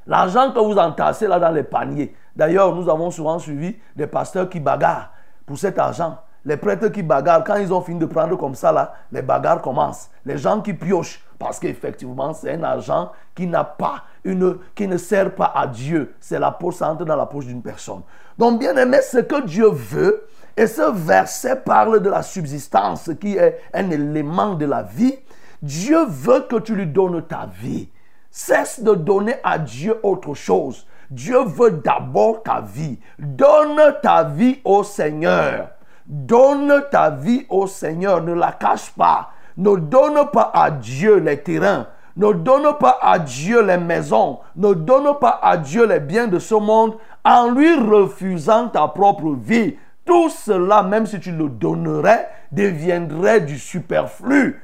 L'argent que vous entassez là dans les paniers. D'ailleurs, nous avons souvent suivi des pasteurs qui bagarrent pour cet argent. Les prêtres qui bagarrent, quand ils ont fini de prendre comme ça là, les bagarres commencent. Les gens qui piochent, parce qu'effectivement, c'est un argent qui n'a pas une, qui ne sert pas à Dieu. C'est la poche, ça dans la poche d'une personne. Donc, bien aimé, ce que Dieu veut, et ce verset parle de la subsistance qui est un élément de la vie. Dieu veut que tu lui donnes ta vie. Cesse de donner à Dieu autre chose. Dieu veut d'abord ta vie. Donne ta vie au Seigneur. Donne ta vie au Seigneur. Ne la cache pas. Ne donne pas à Dieu les terrains. Ne donne pas à Dieu les maisons. Ne donne pas à Dieu les biens de ce monde en lui refusant ta propre vie. Tout cela, même si tu le donnerais, deviendrait du superflu.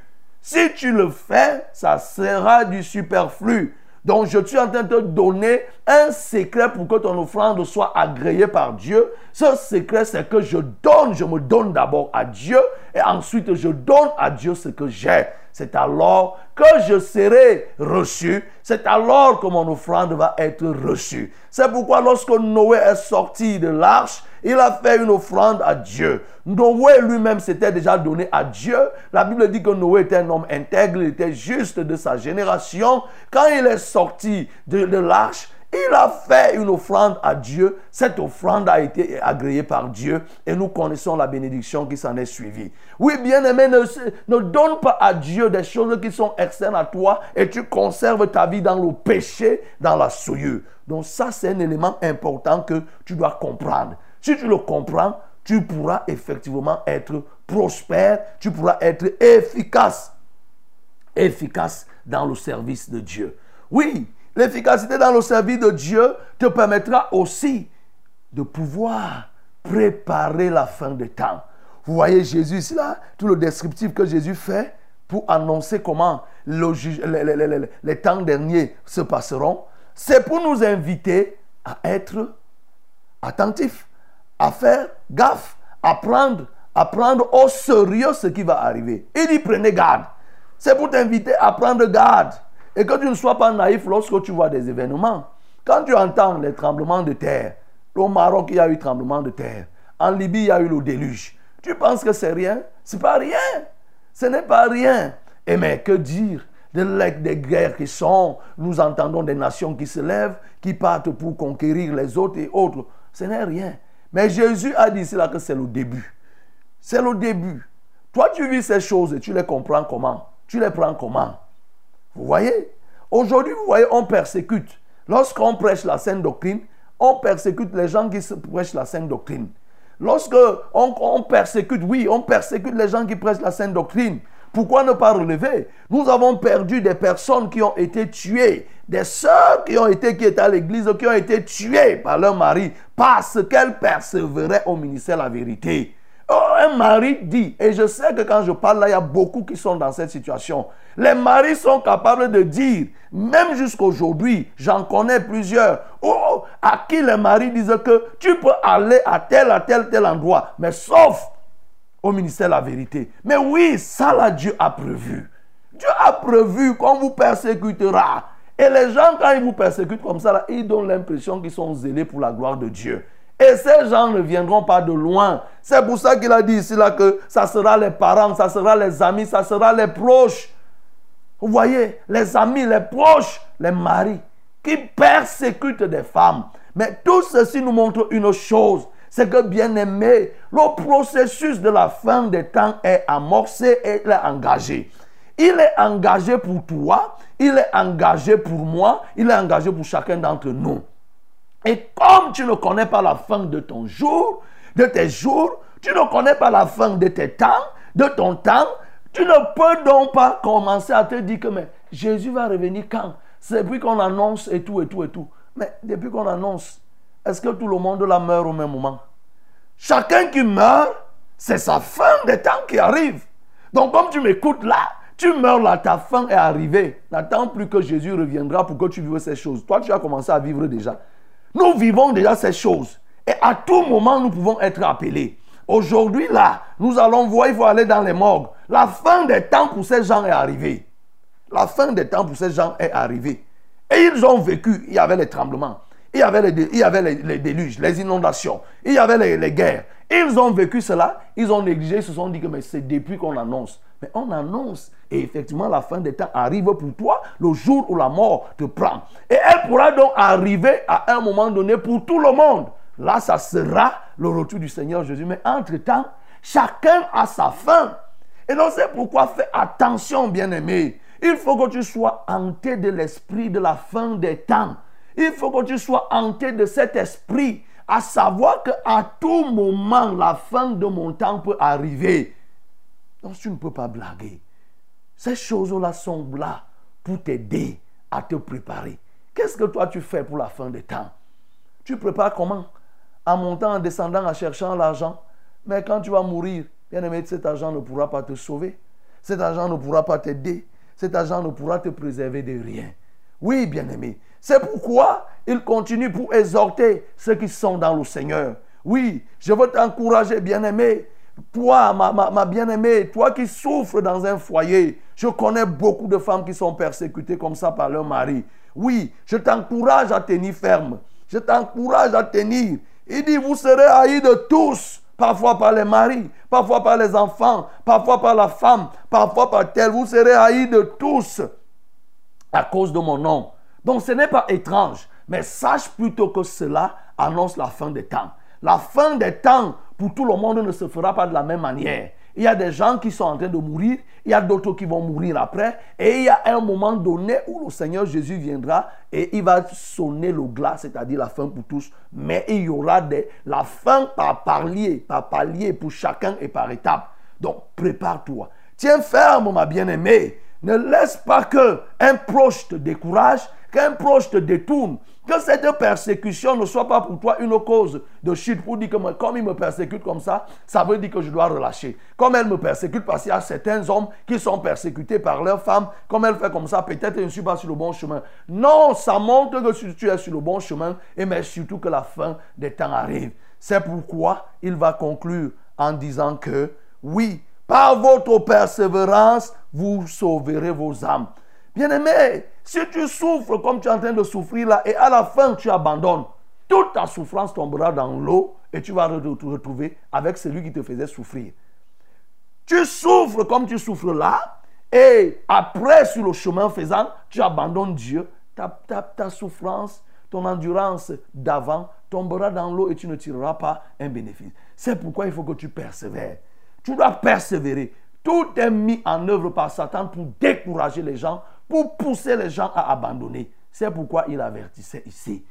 Si tu le fais, ça sera du superflu. Donc je suis en train de te donner un secret pour que ton offrande soit agréée par Dieu. Ce secret, c'est que je donne, je me donne d'abord à Dieu et ensuite je donne à Dieu ce que j'ai. C'est alors que je serai reçu. C'est alors que mon offrande va être reçue. C'est pourquoi lorsque Noé est sorti de l'arche, il a fait une offrande à Dieu. Noé lui-même s'était déjà donné à Dieu. La Bible dit que Noé était un homme intègre, il était juste de sa génération. Quand il est sorti de, l'arche, il a fait une offrande à Dieu. Cette offrande a été agréée par Dieu et nous connaissons la bénédiction qui s'en est suivie. Oui, bien aimé, ne, ne donne pas à Dieu des choses qui sont externes à toi et tu conserves ta vie dans le péché, dans la souillure. Donc ça, c'est un élément important que tu dois comprendre. Si tu le comprends, tu pourras effectivement être prospère, tu pourras être efficace. Efficace dans le service de Dieu. Oui, l'efficacité dans le service de Dieu te permettra aussi de pouvoir préparer la fin des temps. Vous voyez Jésus ici là, tout le descriptif que Jésus fait pour annoncer comment les temps derniers se passeront, c'est pour nous inviter à être attentifs, à faire gaffe, à prendre, à prendre au sérieux ce qui va arriver. Il dit prenez garde. C'est pour t'inviter à prendre garde et que tu ne sois pas naïf lorsque tu vois des événements. Quand tu entends les tremblements de terre, au Maroc il y a eu tremblement de terre, en Libye il y a eu le déluge. Tu penses que c'est rien? C'est pas rien. Ce n'est pas rien. Et mais que dire des guerres qui sont, nous entendons des nations qui se lèvent, qui partent pour conquérir les autres et autres. Ce n'est rien. Mais Jésus a dit cela que c'est le début. C'est le début. Toi, tu vis ces choses et tu les comprends comment? Tu les prends comment? Vous voyez? Aujourd'hui, vous voyez, on persécute. Lorsqu'on prêche la sainte doctrine, on persécute les gens qui prêchent la sainte doctrine. Lorsque on, on persécute, oui, on persécute les gens qui prêchent la sainte doctrine. Pourquoi ne pas relever? Nous avons perdu des personnes qui ont été tuées, des sœurs qui ont été qui étaient à l'église, qui ont été tuées par leur mari parce qu'elles persévéraient au ministère de la vérité. Oh, un mari dit, et je sais que quand je parle là, il y a beaucoup qui sont dans cette situation. Les maris sont capables de dire, même jusqu'aujourd'hui, j'en connais plusieurs, oh, à qui les maris disent que tu peux aller à tel, à tel, tel endroit, mais sauf au ministère la vérité. Mais oui, ça là, Dieu a prévu. Dieu a prévu qu'on vous persécutera. Et les gens, quand ils vous persécutent comme ça, là, ils donnent l'impression qu'ils sont zélés pour la gloire de Dieu. Et ces gens ne viendront pas de loin. C'est pour ça qu'il a dit ici là que ça sera les parents, ça sera les amis, ça sera les proches. Vous voyez, les amis, les proches, les maris qui persécutent des femmes. Mais tout ceci nous montre une chose, c'est que bien aimé, le processus de la fin des temps est amorcé et il est engagé. Il est engagé pour toi, il est engagé pour moi, il est engagé pour chacun d'entre nous. Et comme tu ne connais pas la fin de ton jour, de tes jours, tu ne connais pas la fin de tes temps, de ton temps, tu ne peux donc pas commencer à te dire que mais Jésus va revenir quand? C'est depuis qu'on annonce et tout et tout et tout. Mais depuis qu'on annonce, est-ce que tout le monde là meurt au même moment? Chacun qui meurt, c'est sa fin des temps qui arrive. Donc comme tu m'écoutes là, tu meurs là, ta fin est arrivée. N'attends plus que Jésus reviendra pour que tu vives ces choses. Toi, tu as commencé à vivre déjà. Nous vivons déjà ces choses. Et à tout moment, nous pouvons être appelés. Aujourd'hui, là, nous allons voir, il faut aller dans les morgues. La fin des temps pour ces gens est arrivée. La fin des temps pour ces gens est arrivée. Et ils ont vécu, il y avait les tremblements, il y avait les, les, déluges, les inondations, il y avait les, les guerres. Ils ont vécu cela, ils ont négligé, ils se sont dit que c'est depuis qu'on annonce. Mais on annonce et effectivement la fin des temps arrive pour toi le jour où la mort te prend. Et elle pourra donc arriver à un moment donné pour tout le monde. Là, ça sera le retour du Seigneur Jésus. Mais entre-temps, chacun a sa fin. Et donc c'est pourquoi fais attention, bien-aimé. Il faut que tu sois hanté de l'esprit de la fin des temps. Il faut que tu sois hanté de cet esprit, à savoir qu'à tout moment, la fin de mon temps peut arriver. Donc tu ne peux pas blaguer. Ces choses-là sont là pour t'aider à te préparer. Qu'est-ce que toi tu fais pour la fin des temps? Tu prépares comment? En montant, en descendant, en cherchant l'argent. Mais quand tu vas mourir, bien aimé, cet argent ne pourra pas te sauver. Cet argent ne pourra pas t'aider. Cet argent ne pourra te préserver de rien. Oui, bien aimé. C'est pourquoi il continue pour exhorter ceux qui sont dans le Seigneur. Oui, je veux t'encourager, bien aimé. Toi, ma bien-aimée, toi qui souffres dans un foyer, je connais beaucoup de femmes qui sont persécutées comme ça par leur mari. Oui, je t'encourage à tenir ferme. Je t'encourage à tenir. Il dit, vous serez haïs de tous, parfois par les maris, parfois par les enfants, parfois par la femme, parfois par tel. Vous serez haïs de tous à cause de mon nom. Donc ce n'est pas étrange, mais sache plutôt que cela annonce la fin des temps. La fin des temps pour tout le monde ne se fera pas de la même manière. Il y a des gens qui sont en train de mourir, il y a d'autres qui vont mourir après, et il y a un moment donné où le Seigneur Jésus viendra et il va sonner le glas, c'est-à-dire la fin pour tous, mais il y aura la fin par palier, par palier pour chacun et par étape. Donc prépare-toi. Tiens ferme, ma bien-aimée. Ne laisse pas que un proche te décourage, qu'un proche te détourne, que cette persécution ne soit pas pour toi une cause de chute pour dire que comme il me persécute comme ça, ça veut dire que je dois relâcher. Comme elle me persécute parce qu'il y a certains hommes qui sont persécutés par leurs femmes, comme elle fait comme ça, peut-être je ne suis pas sur le bon chemin. Non, ça montre que tu es sur le bon chemin et mais surtout que la fin des temps arrive. C'est pourquoi il va conclure en disant que oui, par votre persévérance, vous sauverez vos âmes. Bien-aimé, si tu souffres comme tu es en train de souffrir là et à la fin tu abandonnes, toute ta souffrance tombera dans l'eau et tu vas te retrouver avec celui qui te faisait souffrir. Tu souffres comme tu souffres là Et après, sur le chemin faisant, tu abandonnes Dieu, ta, ta- ta souffrance, ton endurance d'avant tombera dans l'eau et tu ne tireras pas un bénéfice. C'est pourquoi il faut que tu persévères. Tu dois persévérer. Tout est mis en œuvre par Satan pour décourager les gens, pour pousser les gens à abandonner. C'est pourquoi il avertissait ici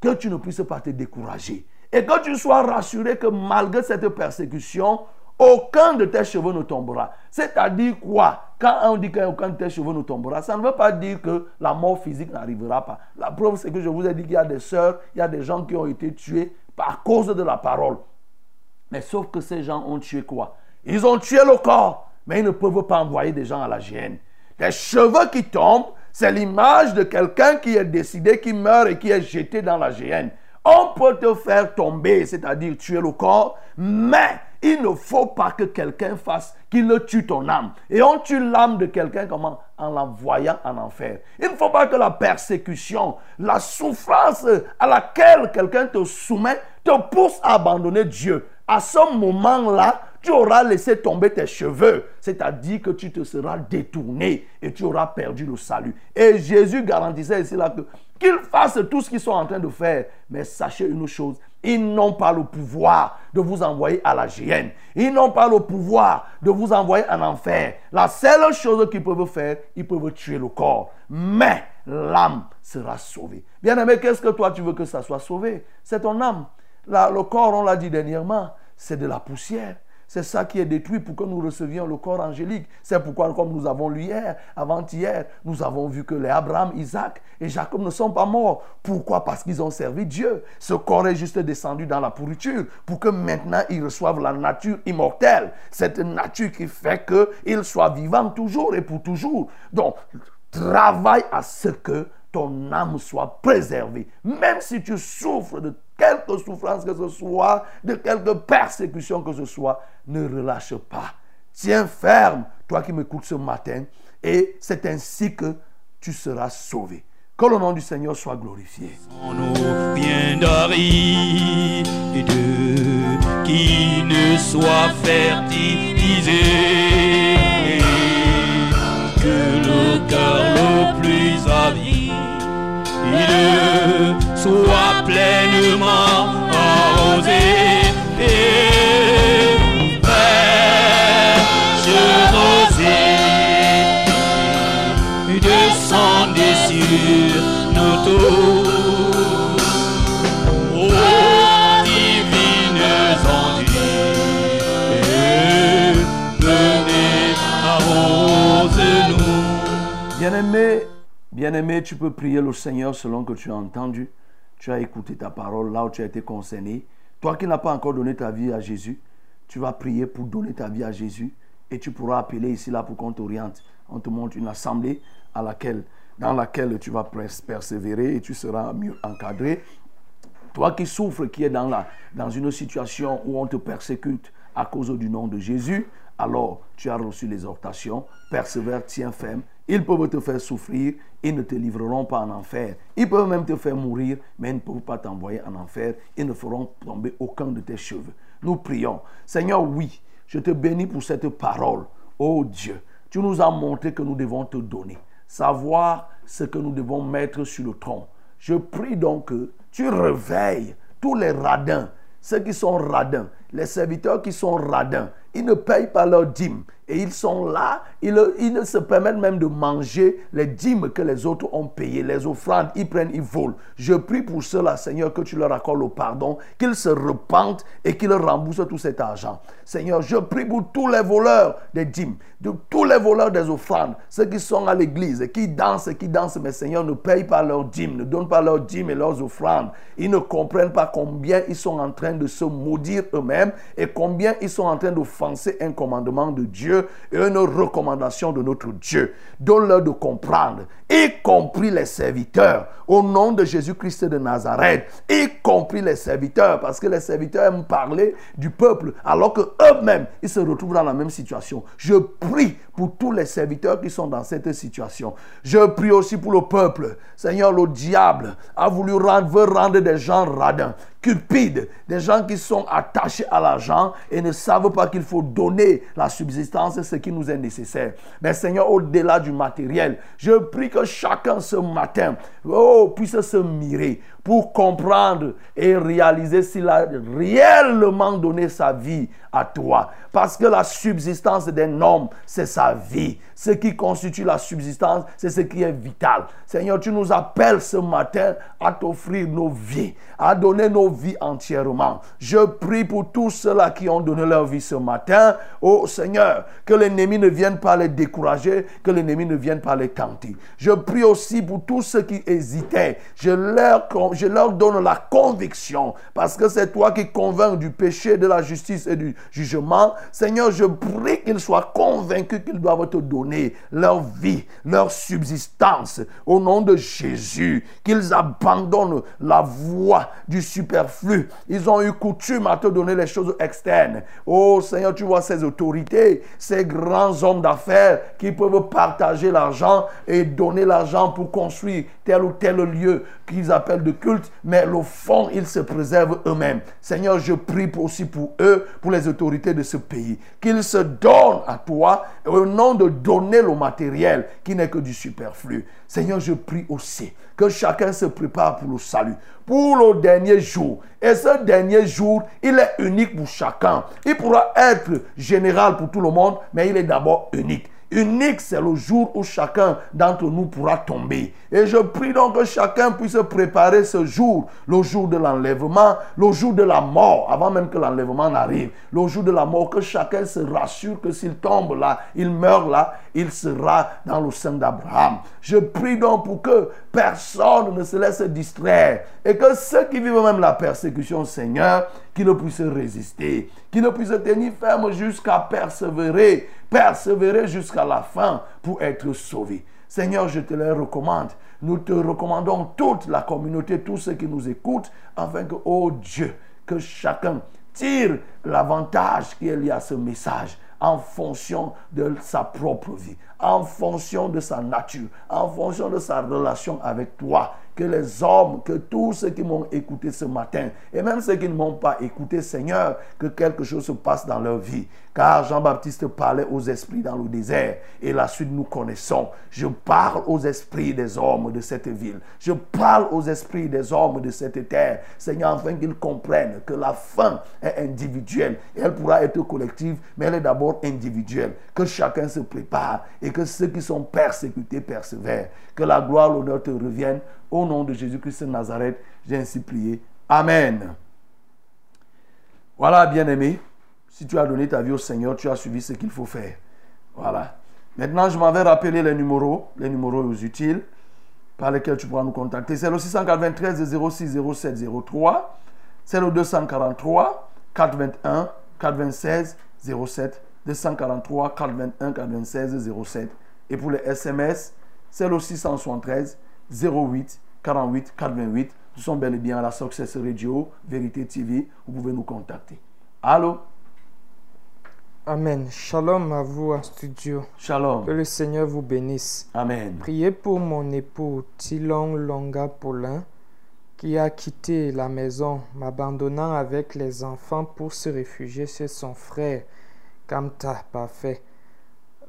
que tu ne puisses pas te décourager. Et que tu sois rassuré que malgré cette persécution, aucun de tes cheveux ne tombera. C'est-à-dire quoi? Quand on dit qu'aucun de tes cheveux ne tombera, ça ne veut pas dire que la mort physique n'arrivera pas. La preuve, c'est que je vous ai dit qu'il y a des sœurs, il y a des gens qui ont été tués par cause de la parole. Mais sauf que ces gens ont tué quoi? Ils ont tué le corps, mais ils ne peuvent pas envoyer des gens à la géhenne. Les cheveux qui tombent, c'est l'image de quelqu'un qui est décidé, qui meurt et qui est jeté dans la géhenne. On peut te faire tomber, c'est-à-dire tuer le corps, mais il ne faut pas que quelqu'un fasse qu'il tue ton âme. Et on tue l'âme de quelqu'un comment? En l'envoyant en enfer. Il ne faut pas que la persécution, la souffrance à laquelle quelqu'un te soumet te pousse à abandonner Dieu. À ce moment-là, tu auras laissé tomber tes cheveux, c'est-à-dire que tu te seras détourné et tu auras perdu le salut. Et Jésus garantissait ici là qu'ils fassent tout ce qu'ils sont en train de faire, mais sachez une chose, ils n'ont pas le pouvoir de vous envoyer à la géhenne. Ils n'ont pas le pouvoir de vous envoyer en enfer. La seule chose qu'ils peuvent faire, ils peuvent tuer le corps. Mais l'âme sera sauvée. Bien aimé, qu'est-ce que toi tu veux que ça soit sauvé? C'est ton âme. Là, le corps, on l'a dit dernièrement, c'est de la poussière. C'est ça qui est détruit pour que nous recevions le corps angélique. C'est pourquoi, comme nous avons lu hier, avant-hier, nous avons vu que les Abraham, Isaac et Jacob ne sont pas morts. Pourquoi? Parce qu'ils ont servi Dieu. Ce corps est juste descendu dans la pourriture pour que maintenant ils reçoivent la nature immortelle. Cette nature qui fait qu'ils soient vivants toujours et pour toujours. Donc, travaille à ce que ton âme soit préservée. Même si tu souffres de quelque souffrance que ce soit, de quelque persécution que ce soit, ne relâche pas. Tiens ferme, toi qui m'écoutes ce matin, et c'est ainsi que tu seras sauvé. Que le nom du Seigneur soit glorifié. Qui ne soit fertilisé que le cœur le plus avide soit pleinement arrosé et fraîche rosée descendez sur nos tours. Bien-aimé, bien-aimé, tu peux prier le Seigneur selon que tu as entendu. Tu as écouté ta parole là où tu as été concerné. Toi qui n'as pas encore donné ta vie à Jésus, tu vas prier pour donner ta vie à Jésus et tu pourras appeler ici là pour qu'on t'oriente. On te montre une assemblée dans laquelle tu vas pers- persévérer et tu seras mieux encadré. Toi qui souffres, qui es dans, la, dans une situation où on te persécute à cause du nom de Jésus, alors tu as reçu l'exhortation, persévère, tiens ferme. Ils peuvent te faire souffrir, ils ne te livreront pas en enfer. Ils peuvent même te faire mourir, mais ils ne peuvent pas t'envoyer en enfer. Ils ne feront tomber aucun de tes cheveux. Nous prions. Seigneur, oui, je te bénis pour cette parole. Oh Dieu, tu nous as montré que nous devons te donner. Savoir ce que nous devons mettre sur le tronc. Je prie donc que tu réveilles tous les radins, ceux qui sont radins, les serviteurs qui sont radins. Ils ne payent pas leurs dîmes et ils sont là, ils, ils se permettent même de manger les dîmes que les autres ont payées, les offrandes, ils prennent, ils volent. Je prie pour cela, Seigneur, que tu leur accordes le pardon, qu'ils se repentent et qu'ils remboursent tout cet argent. Seigneur, je prie pour tous les voleurs des dîmes, de tous les voleurs des offrandes, ceux qui sont à l'église, qui dansent, qui dansent, mais Seigneur, ne payent pas leurs dîmes, ne donnent pas leurs dîmes et leurs offrandes. Ils ne comprennent pas combien ils sont en train de se maudire eux-mêmes et combien ils sont en train d'offenser un commandement de Dieu et une recommandation de notre Dieu. Donne-leur de comprendre, y compris les serviteurs, au nom de Jésus-Christ de Nazareth, y compris les serviteurs, parce que les serviteurs aiment parler du peuple, alors que eux-mêmes, ils se retrouvent dans la même situation. Je pour tous les serviteurs qui sont dans cette situation. Je prie aussi pour le peuple. Seigneur, le diable a voulu rendre, veut rendre des gens radins cupides, des gens qui sont attachés à l'argent et ne savent pas qu'il faut donner la subsistance, ce qui nous est nécessaire. Mais Seigneur, au-delà du matériel, je prie que chacun ce matin oh, puisse se mirer pour comprendre et réaliser s'il a réellement donné sa vie à toi. Parce que la subsistance d'un homme, c'est sa vie. Ce qui constitue la subsistance, c'est ce qui est vital. Seigneur, tu nous appelles ce matin à t'offrir nos vies, à donner nos vies entièrement. Je prie pour tous ceux-là qui ont donné leur vie ce matin. Oh Seigneur, que l'ennemi ne vienne pas les décourager, que l'ennemi ne vienne pas les tenter. Je prie aussi pour tous ceux qui hésitaient. Je leur, je leur donne la conviction, parce que c'est toi qui convaincs du péché, de la justice et du jugement. Seigneur, je prie qu'ils soient convaincus qu'ils doivent te donner leur vie, leur subsistance au nom de Jésus, qu'ils abandonnent la voie du superflu. Ils ont eu coutume à te donner les choses externes. Oh Seigneur, tu vois ces autorités, ces grands hommes d'affaires qui peuvent partager l'argent et donner l'argent pour construire tel ou tel lieu qu'ils appellent de culte, mais au fond, ils se préservent eux-mêmes. Seigneur, je prie aussi pour eux, pour les autorités de ce pays, qu'ils se donnent à toi au nom de donner le matériel qui n'est que du superflu. Seigneur, je prie aussi que chacun se prépare pour le salut, pour le dernier jour. Et ce dernier jour, il est unique pour chacun. Il pourra être général pour tout le monde, mais il est d'abord unique. Unique, c'est le jour où chacun d'entre nous pourra tomber. Et je prie donc que chacun puisse préparer ce jour, le jour de l'enlèvement, le jour de la mort, avant même que l'enlèvement n'arrive. Le jour de la mort, que chacun se rassure que s'il tombe là, il meurt là, il sera dans le sein d'Abraham. Je prie donc pour que personne ne se laisse distraire et que ceux qui vivent même la persécution, Seigneur, qui ne puissent résister, qui ne puissent tenir ferme jusqu'à persévérer, persévérer jusqu'à la fin pour être sauvés. Seigneur, je te les recommande. Nous te recommandons toute la communauté, tous ceux qui nous écoutent, afin que, oh Dieu, que chacun tire l'avantage qui est lié à ce message en fonction de sa propre vie, en fonction de sa nature, en fonction de sa relation avec toi que les hommes, que tous ceux qui m'ont écouté ce matin, et même ceux qui ne m'ont pas écouté, Seigneur, que quelque chose se passe dans leur vie. Car Jean-Baptiste parlait aux esprits dans le désert, et la suite nous connaissons. Je parle aux esprits des hommes de cette ville. Je parle aux esprits des hommes de cette terre, Seigneur, afin qu'ils comprennent que la fin est individuelle. Elle pourra être collective, mais elle est d'abord individuelle. Que chacun se prépare que ceux qui sont persécutés persévèrent. Que la gloire, l'honneur te reviennent au nom de Jésus-Christ de Nazareth, j'ai ainsi prié. Amen. Voilà, bien-aimé. Si tu as donné ta vie au Seigneur, tu as suivi ce qu'il faut faire. Voilà. Maintenant, je m'en vais rappeler les numéros, les numéros utiles par lesquels tu pourras nous contacter. C'est le 693 06 07 03. C'est le 243 421 426 07. 243 421 426 07. Et pour les SMS, c'est le 673 08 48 88. Nous sommes bel et bien à la Success Radio, Vérité TV. Vous pouvez nous contacter. Allô? Amen. Shalom à vous en studio. Shalom. Que le Seigneur vous bénisse. Amen. Priez pour mon époux Tilong Longa Paulin qui a quitté la maison, m'abandonnant avec les enfants pour se réfugier chez son frère Kamta Parfait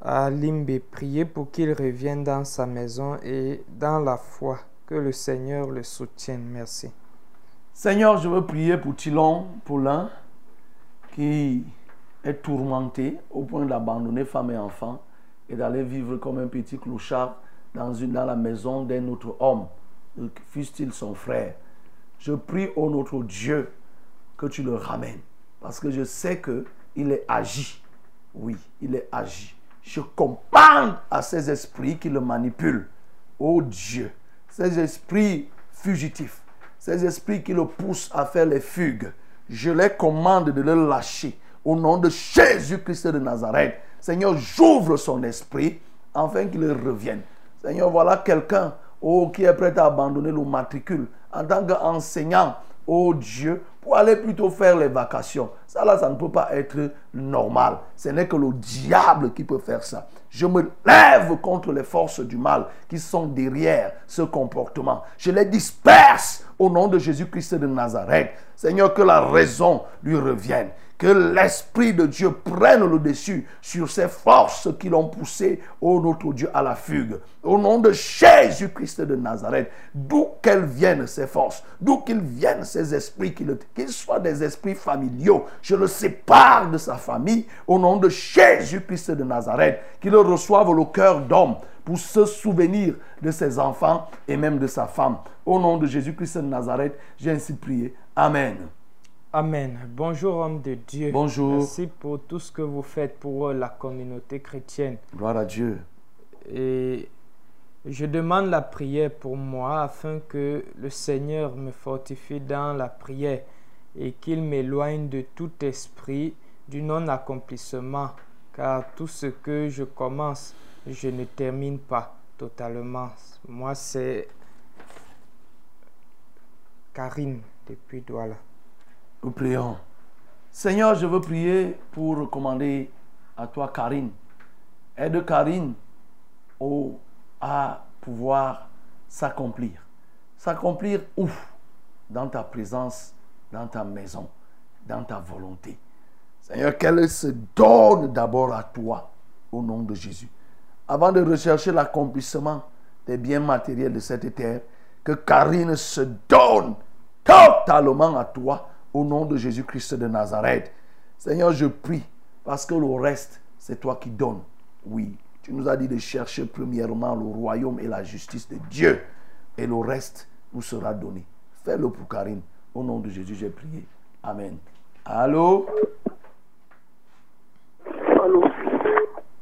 à Limbe. Priez pour qu'il revienne dans sa maison et dans la foi. Que le Seigneur le soutienne. Merci. Seigneur, je veux prier pour Tilon Paulin qui est tourmenté au point d'abandonner femme et enfants et d'aller vivre comme un petit clochard dans, dans la maison d'un autre homme, fût-il son frère. Je prie au notre Dieu que tu le ramènes parce que je sais qu'il est agi. Oui, il est agi. Je comprends à ces esprits qui le manipulent. Oh Dieu, ces esprits fugitifs, ces esprits qui le poussent à faire les fugues, je les commande de le lâcher au nom de Jésus-Christ de Nazareth. Seigneur, j'ouvre son esprit afin qu'il revienne. Seigneur, voilà quelqu'un oh, qui est prêt à abandonner le matricule en tant qu'enseignant. Oh Dieu, pour aller plutôt faire les vacations. Ça là, ça ne peut pas être normal. Ce n'est que le diable qui peut faire ça. Je me lève contre les forces du mal qui sont derrière ce comportement. Je les disperse au nom de Jésus-Christ de Nazareth. Seigneur, que la raison lui revienne. Que l'Esprit de Dieu prenne le dessus sur ces forces qui l'ont poussé, ô notre Dieu, à la fugue. Au nom de Jésus-Christ de Nazareth, d'où qu'elles viennent ces forces, d'où qu'ils viennent ces esprits, qu'ils soient des esprits familiaux, je le sépare de sa famille, au nom de Jésus-Christ de Nazareth, qu'il reçoive le cœur d'homme pour se souvenir de ses enfants et même de sa femme. Au nom de Jésus-Christ de Nazareth, j'ai ainsi prié. Amen. Amen. Bonjour homme de Dieu. Bonjour. Merci pour tout ce que vous faites pour la communauté chrétienne. Gloire à Dieu. Et je demande la prière pour moi afin que le Seigneur me fortifie dans la prière et qu'il m'éloigne de tout esprit du non-accomplissement, car tout ce que je commence, je ne termine pas totalement. Moi, c'est Karine depuis Douala. Nous prions. Seigneur, je veux prier pour recommander à toi Karine. Aide Karine au, à pouvoir s'accomplir. S'accomplir où? Dans ta présence, dans ta maison, dans ta volonté. Seigneur, qu'elle se donne d'abord à toi au nom de Jésus. Avant de rechercher l'accomplissement des biens matériels de cette terre, que Karine se donne totalement à toi au nom de Jésus-Christ de Nazareth. Seigneur, je prie parce que le reste, c'est toi qui donnes. Oui, tu nous as dit de chercher premièrement le royaume et la justice de Dieu et le reste nous sera donné. Fais-le pour Karine. Au nom de Jésus, j'ai prié. Amen. Allô? Allô?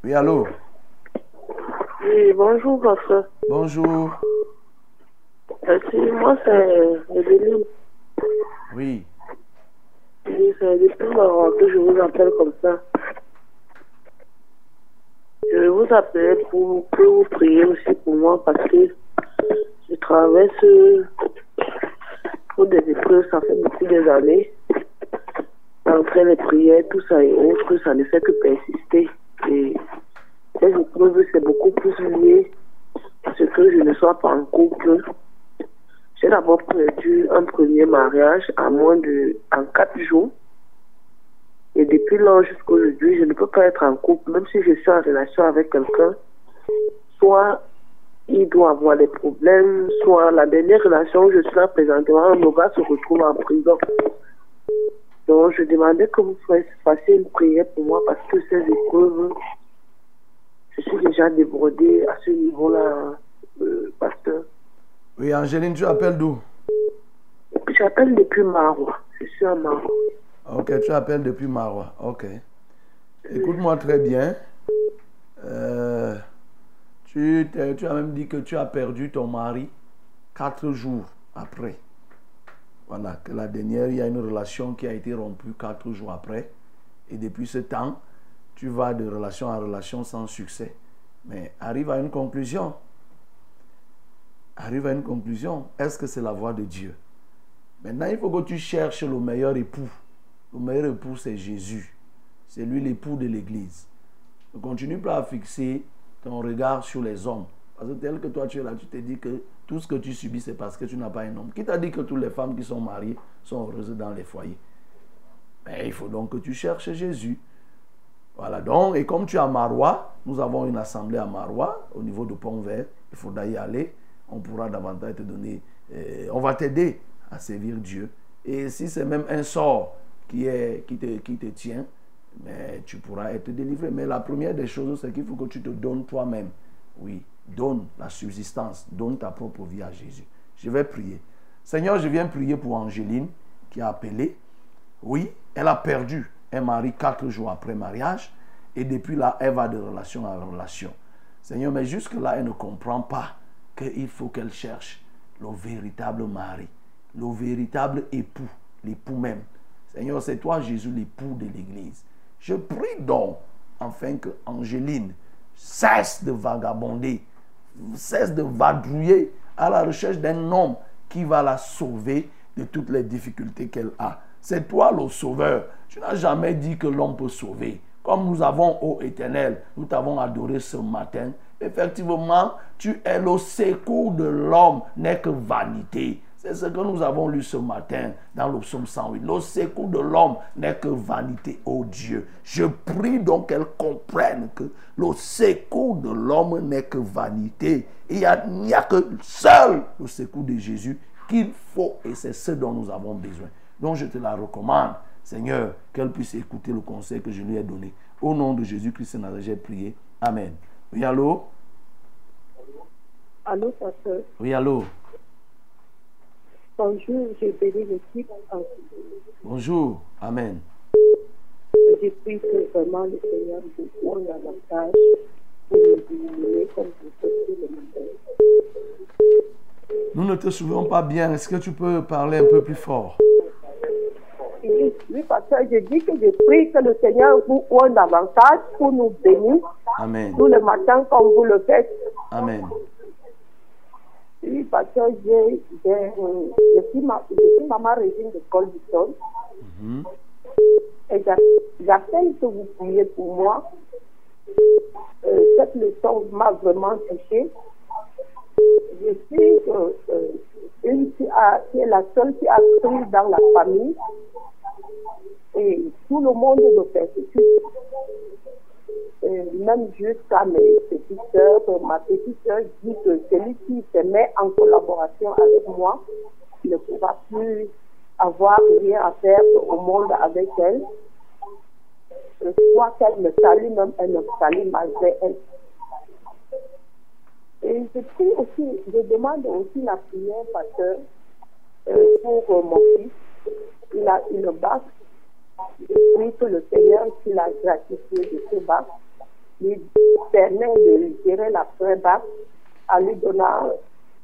Oui, allô? Oui, bonjour, pasteur. Bonjour. Merci, moi c'est Evelyne. Oui. Que je vous appelle comme ça. Je vous appelle pour que vous priez aussi pour moi parce que je traverse pour des épreuves, ça fait depuis des années. Après les prières, tout ça et autres, ça ne fait que persister. Et ces épreuves, c'est beaucoup plus lié à ce que je ne sois pas en couple. J'ai d'abord perdu un premier mariage à moins de en quatre jours. Et depuis là jusqu'à aujourd'hui, je ne peux pas être en couple, même si je suis en relation avec quelqu'un. Soit il doit avoir des problèmes, soit la dernière relation où je suis là présentement, mon gars se retrouve en prison. Donc je demandais que vous fassiez une prière pour moi parce que ces épreuves, je suis déjà débordée à ce niveau-là. Oui, Angéline, tu appelles d'où? J'appelle depuis Marois. Je suis à Marois. Ok, tu appelles depuis Marois. Ok. Écoute-moi très bien. Euh, tu, tu as même dit que tu as perdu ton mari quatre jours après. Voilà, que la dernière, il y a une relation qui a été rompue quatre jours après. Et depuis ce temps, tu vas de relation en relation sans succès. Mais arrive à une conclusion. Arrive à une conclusion. Est-ce que c'est la voie de Dieu? Maintenant, il faut que tu cherches le meilleur époux. Le meilleur époux, c'est Jésus. C'est lui l'époux de l'Église. Ne continue pas à fixer ton regard sur les hommes. Parce que tel que toi tu es là, tu te dis que tout ce que tu subis, c'est parce que tu n'as pas un homme. Qui t'a dit que toutes les femmes qui sont mariées sont heureuses dans les foyers? Mais il faut donc que tu cherches Jésus. Voilà, donc, et comme tu es à Marois, nous avons une assemblée à Marois, au niveau de Pont-Vert, il faudra y aller. On pourra davantage te donner, euh, on va t'aider à servir Dieu. Et si c'est même un sort qui, est, qui, te, tient, tu pourras être délivré. Mais la première des choses, c'est qu'il faut que tu te donnes toi-même. Oui, donne la subsistance, donne ta propre vie à Jésus. Je vais prier. Seigneur, je viens prier pour Angéline qui a appelé. Oui, elle a perdu un mari quatre jours après mariage et depuis là, elle va de relation en relation. Seigneur, mais jusque-là, elle ne comprend pas qu'il faut qu'elle cherche le véritable mari, le véritable époux, l'époux même. Seigneur, c'est toi, Jésus, l'époux de l'Église. Je prie donc, afin que Angéline cesse de vagabonder, cesse de vadrouiller à la recherche d'un homme qui va la sauver de toutes les difficultés qu'elle a. C'est toi le sauveur. Tu n'as jamais dit que l'homme peut sauver. Comme nous avons, ô éternel, nous t'avons adoré ce matin. Effectivement, tu es le secours de l'homme, n'est que vanité. C'est ce que nous avons lu ce matin dans le psaume 108. Le secours de l'homme n'est que vanité, ô Dieu. Je prie donc qu'elle comprenne que le secours de l'homme n'est que vanité. Il n'y a, a que seul le secours de Jésus qu'il faut et c'est ce dont nous avons besoin. Donc je te la recommande, Seigneur, qu'elle puisse écouter le conseil que je lui ai donné. Au nom de Jésus-Christ, j'ai prié. Amen. Oui, allô? Allô, pasteur. Oui, allô? Bonjour, j'ai béni l'équipe. Bonjour. Amen. J'ai pris que vraiment le Seigneur vous donne l'avantage pour nous illuminer comme vous faites le matin. Nous ne te souvenons pas bien. Est-ce que tu peux parler un peu plus fort? Oui, oui, pasteur, je dis que je prie que le Seigneur vous donne davantage pour nous bénir Amen. tout le matin comme vous le faites. Amen. Oui, parce que j'ai, je, suis ma, je suis maman Régine de Colbison Mhm. et j'a- j'appelle que vous priez pour moi. Euh, cette leçon m'a vraiment touchée. Je suis euh, euh, une qui, a, qui est la seule qui a cru dans la famille et tout le monde me persécute. Même jusqu'à mes petites euh, ma petite sœur dit que celui qui se met en collaboration avec moi ne pourra plus avoir rien à faire au monde avec elle. Je crois qu'elle me salue, même elle me salue malgré elle. Et je prie aussi, je demande aussi la prière, pasteur, euh, pour euh, mon fils. Il a une. Je prie que le Seigneur, qui a gratifié de ce bac, lui permet de gérer la première bac en lui donnant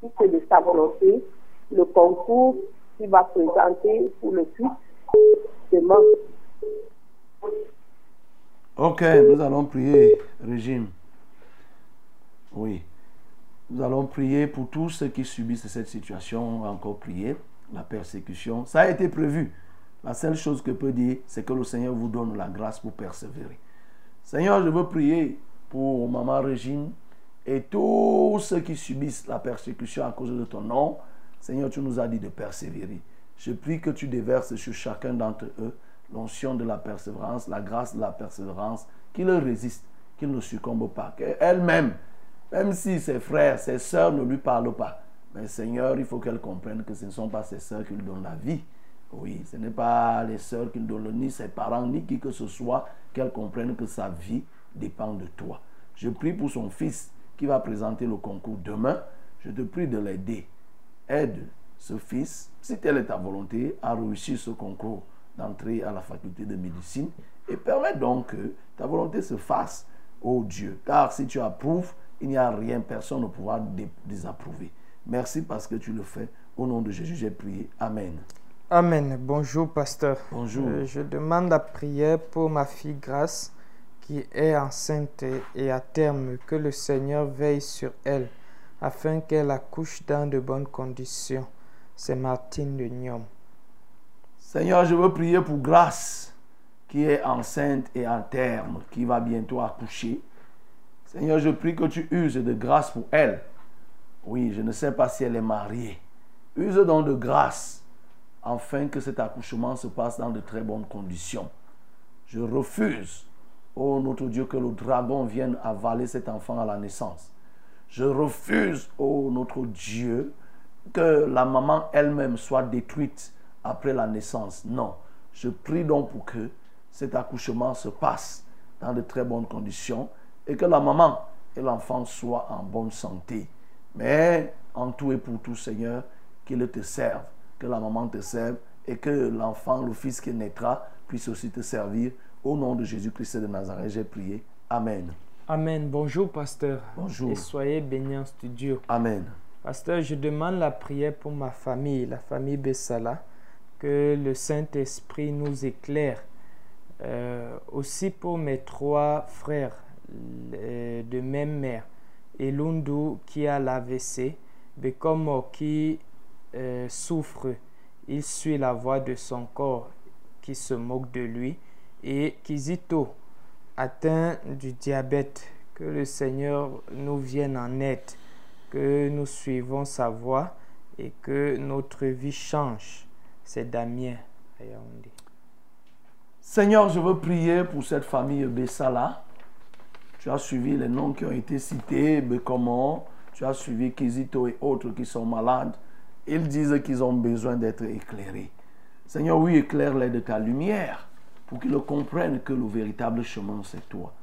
tout de sa volonté le concours qu'il va présenter pour le 8 demain. Ok, nous allons prier, Régime. Oui. Nous allons prier pour tous ceux qui subissent cette situation. Encore prier. La persécution. Ça a été prévu. La seule chose que peut dire, c'est que le Seigneur vous donne la grâce pour persévérer. Seigneur, je veux prier pour Maman Régine et tous ceux qui subissent la persécution à cause de ton nom. Seigneur, tu nous as dit de persévérer. Je prie que tu déverses sur chacun d'entre eux l'onction de la persévérance, la grâce de la persévérance, qu'ils résistent, qu'ils ne succombent pas. Qu'elle-même, même si ses frères, ses sœurs ne lui parlent pas, mais Seigneur, il faut qu'elle comprenne que ce ne sont pas ses sœurs qui lui donnent la vie. Oui, ce n'est pas les sœurs qui lui donnent, ni ses parents, ni qui que ce soit, qu'elle comprenne que sa vie dépend de toi. Je prie pour son fils qui va présenter le concours demain. Je te prie de l'aider. Aide ce fils, si telle est ta volonté, à réussir ce concours d'entrée à la faculté de médecine et permets donc que ta volonté se fasse, ô Dieu. Car si tu approuves, il n'y a rien, personne ne pourra dé- désapprouver. Merci parce que tu le fais. Au nom de Jésus, j'ai prié. Amen. Amen. Bonjour, pasteur. Bonjour. Euh, je demande la prière pour ma fille Grâce qui est enceinte et à terme que le Seigneur veille sur elle afin qu'elle accouche dans de bonnes conditions. C'est Martine de Niom. Seigneur, je veux prier pour Grâce qui est enceinte et en terme, qui va bientôt accoucher. Seigneur, je prie que tu uses de grâce pour elle. Oui, je ne sais pas si elle est mariée. Use donc de grâce afin que cet accouchement se passe dans de très bonnes conditions. Je refuse, ô notre Dieu, que le dragon vienne avaler cet enfant à la naissance. Je refuse, ô notre Dieu, que la maman elle-même soit détruite après la naissance. Non. Je prie donc pour que cet accouchement se passe dans de très bonnes conditions et que la maman et l'enfant soient en bonne santé. Mais en tout et pour tout, Seigneur, qu'il te serve, que la maman te serve et que l'enfant, le fils qui naîtra, puisse aussi te servir. Au nom de Jésus-Christ de Nazareth, j'ai prié. Amen. Amen. Bonjour, pasteur. Bonjour. Et soyez bénis en studio. Amen. Pasteur, je demande la prière pour ma famille, la famille Bessala, que le Saint-Esprit nous éclaire. Euh, aussi pour mes trois frères de même mère, Elundu qui a l'AVC, Bekomo qui euh, souffre, il suit la voix de son corps qui se moquent de lui, et Kizito, atteint du diabète. Que le Seigneur nous vienne en aide, que nous suivons sa voie et que notre vie change. C'est Damien. Seigneur, je veux prier pour cette famille Bessala. Tu as suivi les noms qui ont été cités, Bekomo, tu as suivi Kizito et autres qui sont malades. Ils disent qu'ils ont besoin d'être éclairés. Seigneur, oui, éclaire-les de ta lumière pour qu'ils comprennent que le véritable chemin, c'est toi.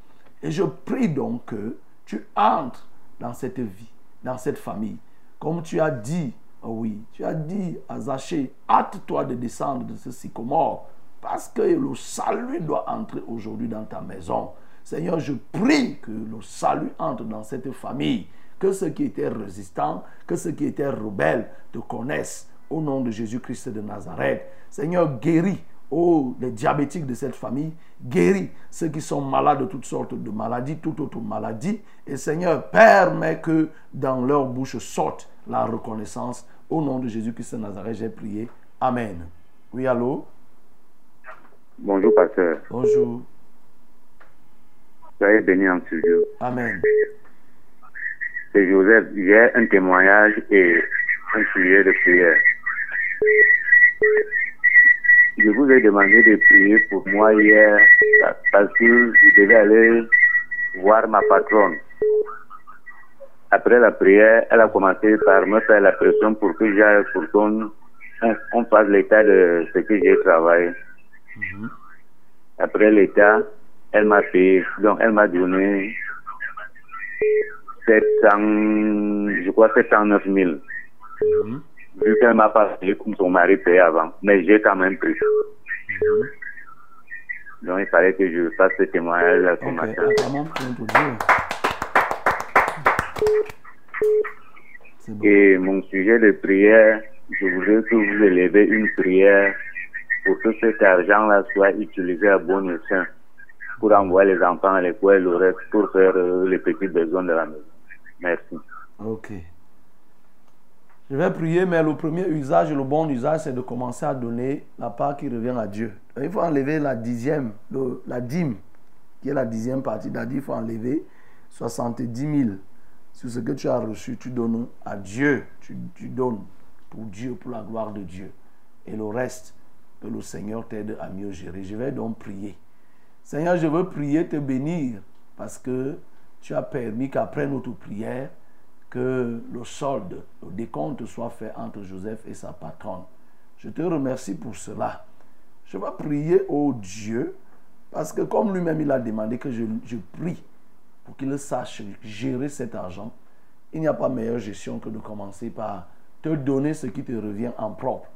Et je prie donc que tu entres dans cette vie, dans cette famille. Comme tu as dit, oh oui, tu as dit à Zachée, hâte-toi de descendre de ce sycomore, parce que le salut doit entrer aujourd'hui dans ta maison. Seigneur, je prie que le salut entre dans cette famille, que ceux qui étaient résistants, que ceux qui étaient rebelles te connaissent au nom de Jésus-Christ de Nazareth. Seigneur, guéris oh, les diabétiques de cette famille, guéris ceux qui sont malades de toutes sortes de maladies, toute autre maladie. Et Seigneur, permets que dans leur bouche sorte la reconnaissance. Au nom de Jésus-Christ de Nazareth, j'ai prié. Amen. Oui, allô? Bonjour, pasteur. Bonjour. Soyez béni en studio. Amen. C'est Joseph. J'ai un témoignage et un sujet de prière. Je vous ai demandé de prier pour moi hier parce que je devais aller voir ma patronne. Après la prière, elle a commencé par me faire la pression pour que j'aille pour qu'on on fasse l'état de ce que j'ai travaillé. Après l'état, elle m'a payé, donc elle m'a donné 700, je crois 709 000. Vu qu'elle m'a pas payé comme son mari payait avant, mais j'ai quand même pris. Donc il fallait que je fasse ce témoignage ce matin. Et mon sujet de prière, je voudrais que vous élevez une prière pour que cet argent-là soit utilisé à bon escient pour envoyer les enfants à l'école, le reste pour faire euh, les petits besoins de la maison. Merci. Ok. Je vais prier, mais le premier usage, le bon usage, c'est de commencer à donner la part qui revient à Dieu. Il faut enlever la dixième, la dîme, qui est la dixième partie. Il faut enlever 70 000 sur ce que tu as reçu. Tu donnes à Dieu. Tu donnes pour Dieu, pour la gloire de Dieu. Et le reste, que le Seigneur t'aide à mieux gérer. Je vais donc prier. Seigneur, je veux prier, te bénir, parce que tu as permis qu'après notre prière, que le solde, le décompte soit fait entre Joseph et sa patronne. Je te remercie pour cela. Je vais prier au Dieu, parce que comme lui-même il a demandé que je, prie pour qu'il sache gérer cet argent, il n'y a pas meilleure gestion que de commencer par te donner ce qui te revient en propre.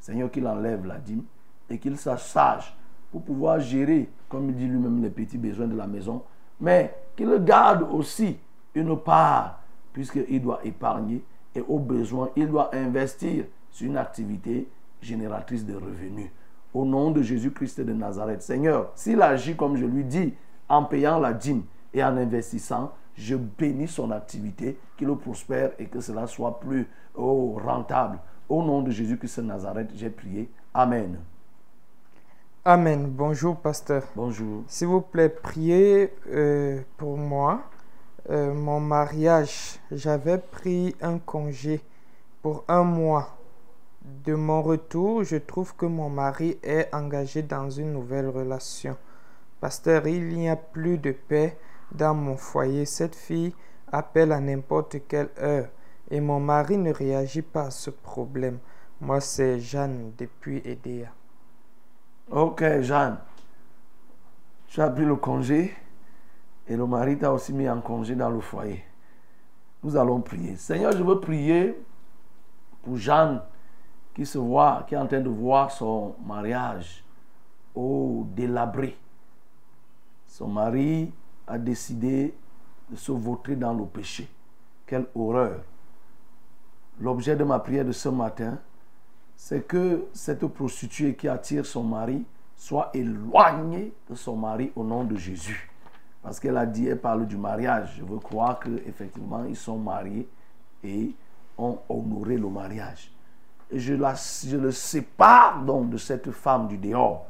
Seigneur, qu'il enlève la dîme et qu'il sache sage pour pouvoir gérer, comme il dit lui-même, les petits besoins de la maison, mais qu'il garde aussi une part, puisqu'il doit épargner et au besoin, il doit investir sur une activité génératrice de revenus. Au nom de Jésus-Christ de Nazareth, Seigneur, s'il agit comme je lui dis, en payant la dîme et en investissant, je bénis son activité, qu'il prospère et que cela soit plus oh, rentable. Au nom de Jésus-Christ de Nazareth, j'ai prié. Amen. Amen. Bonjour, pasteur. Bonjour. S'il vous plaît, priez euh, pour moi. Euh, mon mariage, j'avais pris un congé pour un mois. De mon retour, je trouve que mon mari est engagé dans une nouvelle relation. Pasteur, il n'y a plus de paix dans mon foyer. Cette fille appelle à n'importe quelle heure et mon mari ne réagit pas à ce problème. Moi, c'est Jeanne depuis Edea. Ok, Jeanne. Tu as pris le congé et le mari t'a aussi mis en congé dans le foyer. Nous allons prier. Seigneur, je veux prier pour Jeanne qui se voit, qui est en train de voir son mariage au délabré. Son mari a décidé de se vautrer dans le péché. Quelle horreur. L'objet de ma prière de ce matin, c'est que cette prostituée qui attire son mari soit éloignée de son mari au nom de Jésus. Parce qu'elle a dit, elle parle du mariage. Je veux croire qu'effectivement, ils sont mariés et ont honoré le mariage. Et je, la, je le sépare donc de cette femme du dehors.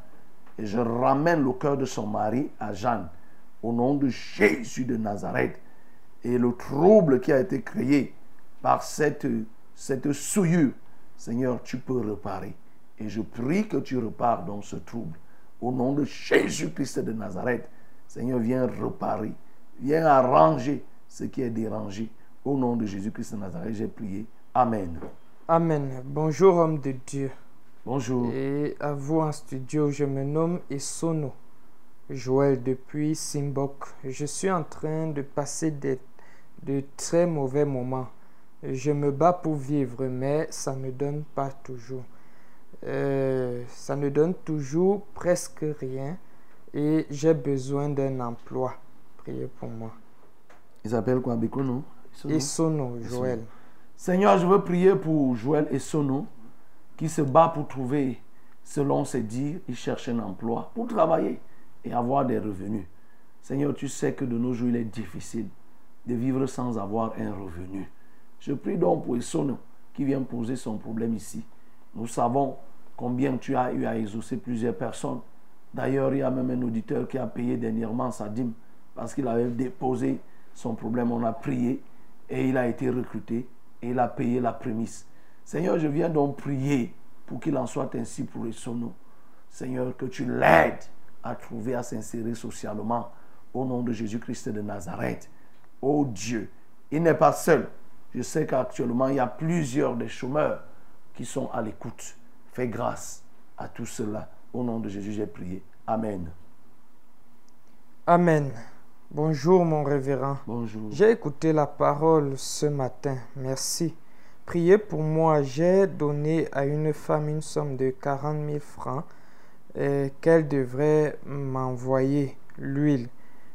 Et je ramène le cœur de son mari à Jeanne. Au nom de Jésus de Nazareth. Et le trouble qui a été créé par cette, cette souillure, Seigneur, tu peux réparer. Et je prie que tu repars dans ce trouble. Au nom de Jésus-Christ de Nazareth, Seigneur, viens réparer. Viens arranger ce qui est dérangé. Au nom de Jésus-Christ de Nazareth, j'ai prié. Amen. Amen. Bonjour, homme de Dieu. Bonjour. Et à vous en studio, je me nomme Esono Joël depuis Simbok. Je suis en train de passer des, de très mauvais moments. Je me bats pour vivre, mais ça ne donne pas toujours. Euh, ça ne donne toujours presque rien et j'ai besoin d'un emploi. Priez pour moi. Il s'appelle quoi, Bekono? Joël. Seigneur, je veux prier pour Joël et Sono qui se bat pour trouver, selon ses dires, il cherche un emploi pour travailler et avoir des revenus. Seigneur, tu sais que de nos jours, il est difficile de vivre sans avoir un revenu. Je prie donc pour Sono qui vient poser son problème ici. Nous savons combien tu as eu à exaucer plusieurs personnes. D'ailleurs, il y a même un auditeur qui a payé dernièrement sa dîme parce qu'il avait déposé son problème. On a prié et il a été recruté et il a payé la prémisse. Seigneur, je viens donc prier pour qu'il en soit ainsi pour Sono. Seigneur, que tu l'aides à trouver, à s'insérer socialement au nom de Jésus-Christ de Nazareth. Oh Dieu, il n'est pas seul. Je sais qu'actuellement, il y a plusieurs des chômeurs qui sont à l'écoute. Fais grâce à tout cela. Au nom de Jésus, j'ai prié. Amen. Amen. Bonjour mon révérend. Bonjour. J'ai écouté la parole ce matin. Merci. Priez pour moi. J'ai donné à une femme une somme de 40 000 francs qu'elle devrait m'envoyer l'huile.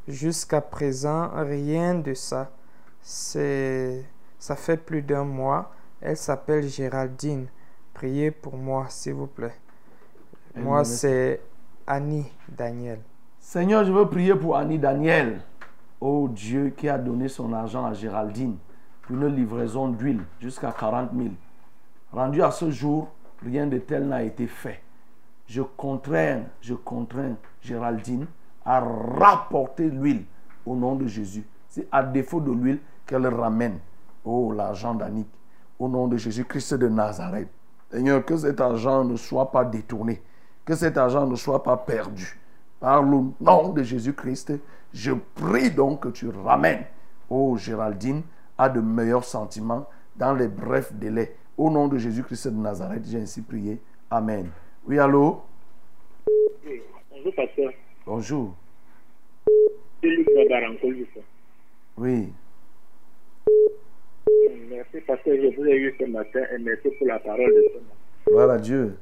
Jusqu'à présent, rien de ça. C'est, ça fait plus d'un mois. Elle s'appelle Géraldine. Priez pour moi, s'il vous plaît. Moi, c'est Annie Daniel. Seigneur, je veux prier pour Annie Daniel. Oh Dieu qui a donné son argent à Géraldine pour une livraison d'huile jusqu'à 40 000. Rendu à ce jour, rien de tel n'a été fait. Je contrains, je contrains Géraldine à rapporter l'huile au nom de Jésus. C'est à défaut de l'huile qu'elle ramène. Oh, l'argent d'Annick. Au nom de Jésus-Christ de Nazareth. Seigneur, que cet argent ne soit pas détourné. Que cet argent ne soit pas perdu. Par le nom de Jésus-Christ, je prie donc que tu ramènes, oh Géraldine, à de meilleurs sentiments dans les brefs délais. Au nom de Jésus-Christ de Nazareth, j'ai ainsi prié. Amen. Oui, allô? Oui. Bonjour, pasteur. Bonjour. Oui. Merci, pasteur. Je vous ai eu ce matin et merci pour la parole de ce matin. Gloire à Dieu.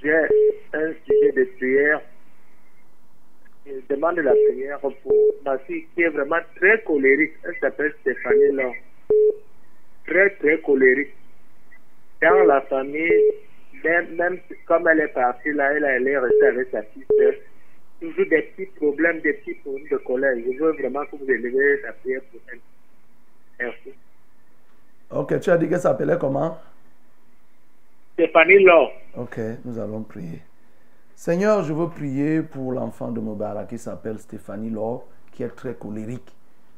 J'ai un sujet de prière. Je demande la prière pour ma fille qui est vraiment très colérique. Elle s'appelle Stéphanie Laure. Très, très colérique. Dans la famille, même, même comme elle est partie là, elle, elle est restée avec sa petite soeur. Toujours des petits problèmes, des petits problèmes de colère. Je veux vraiment que vous élevez la prière pour elle. Merci. Ok, tu as dit qu'elle s'appelait comment? Stéphanie Laure. Ok, nous allons prier. Seigneur, je veux prier pour l'enfant de Mubarak qui s'appelle Stéphanie Laure, qui est très colérique.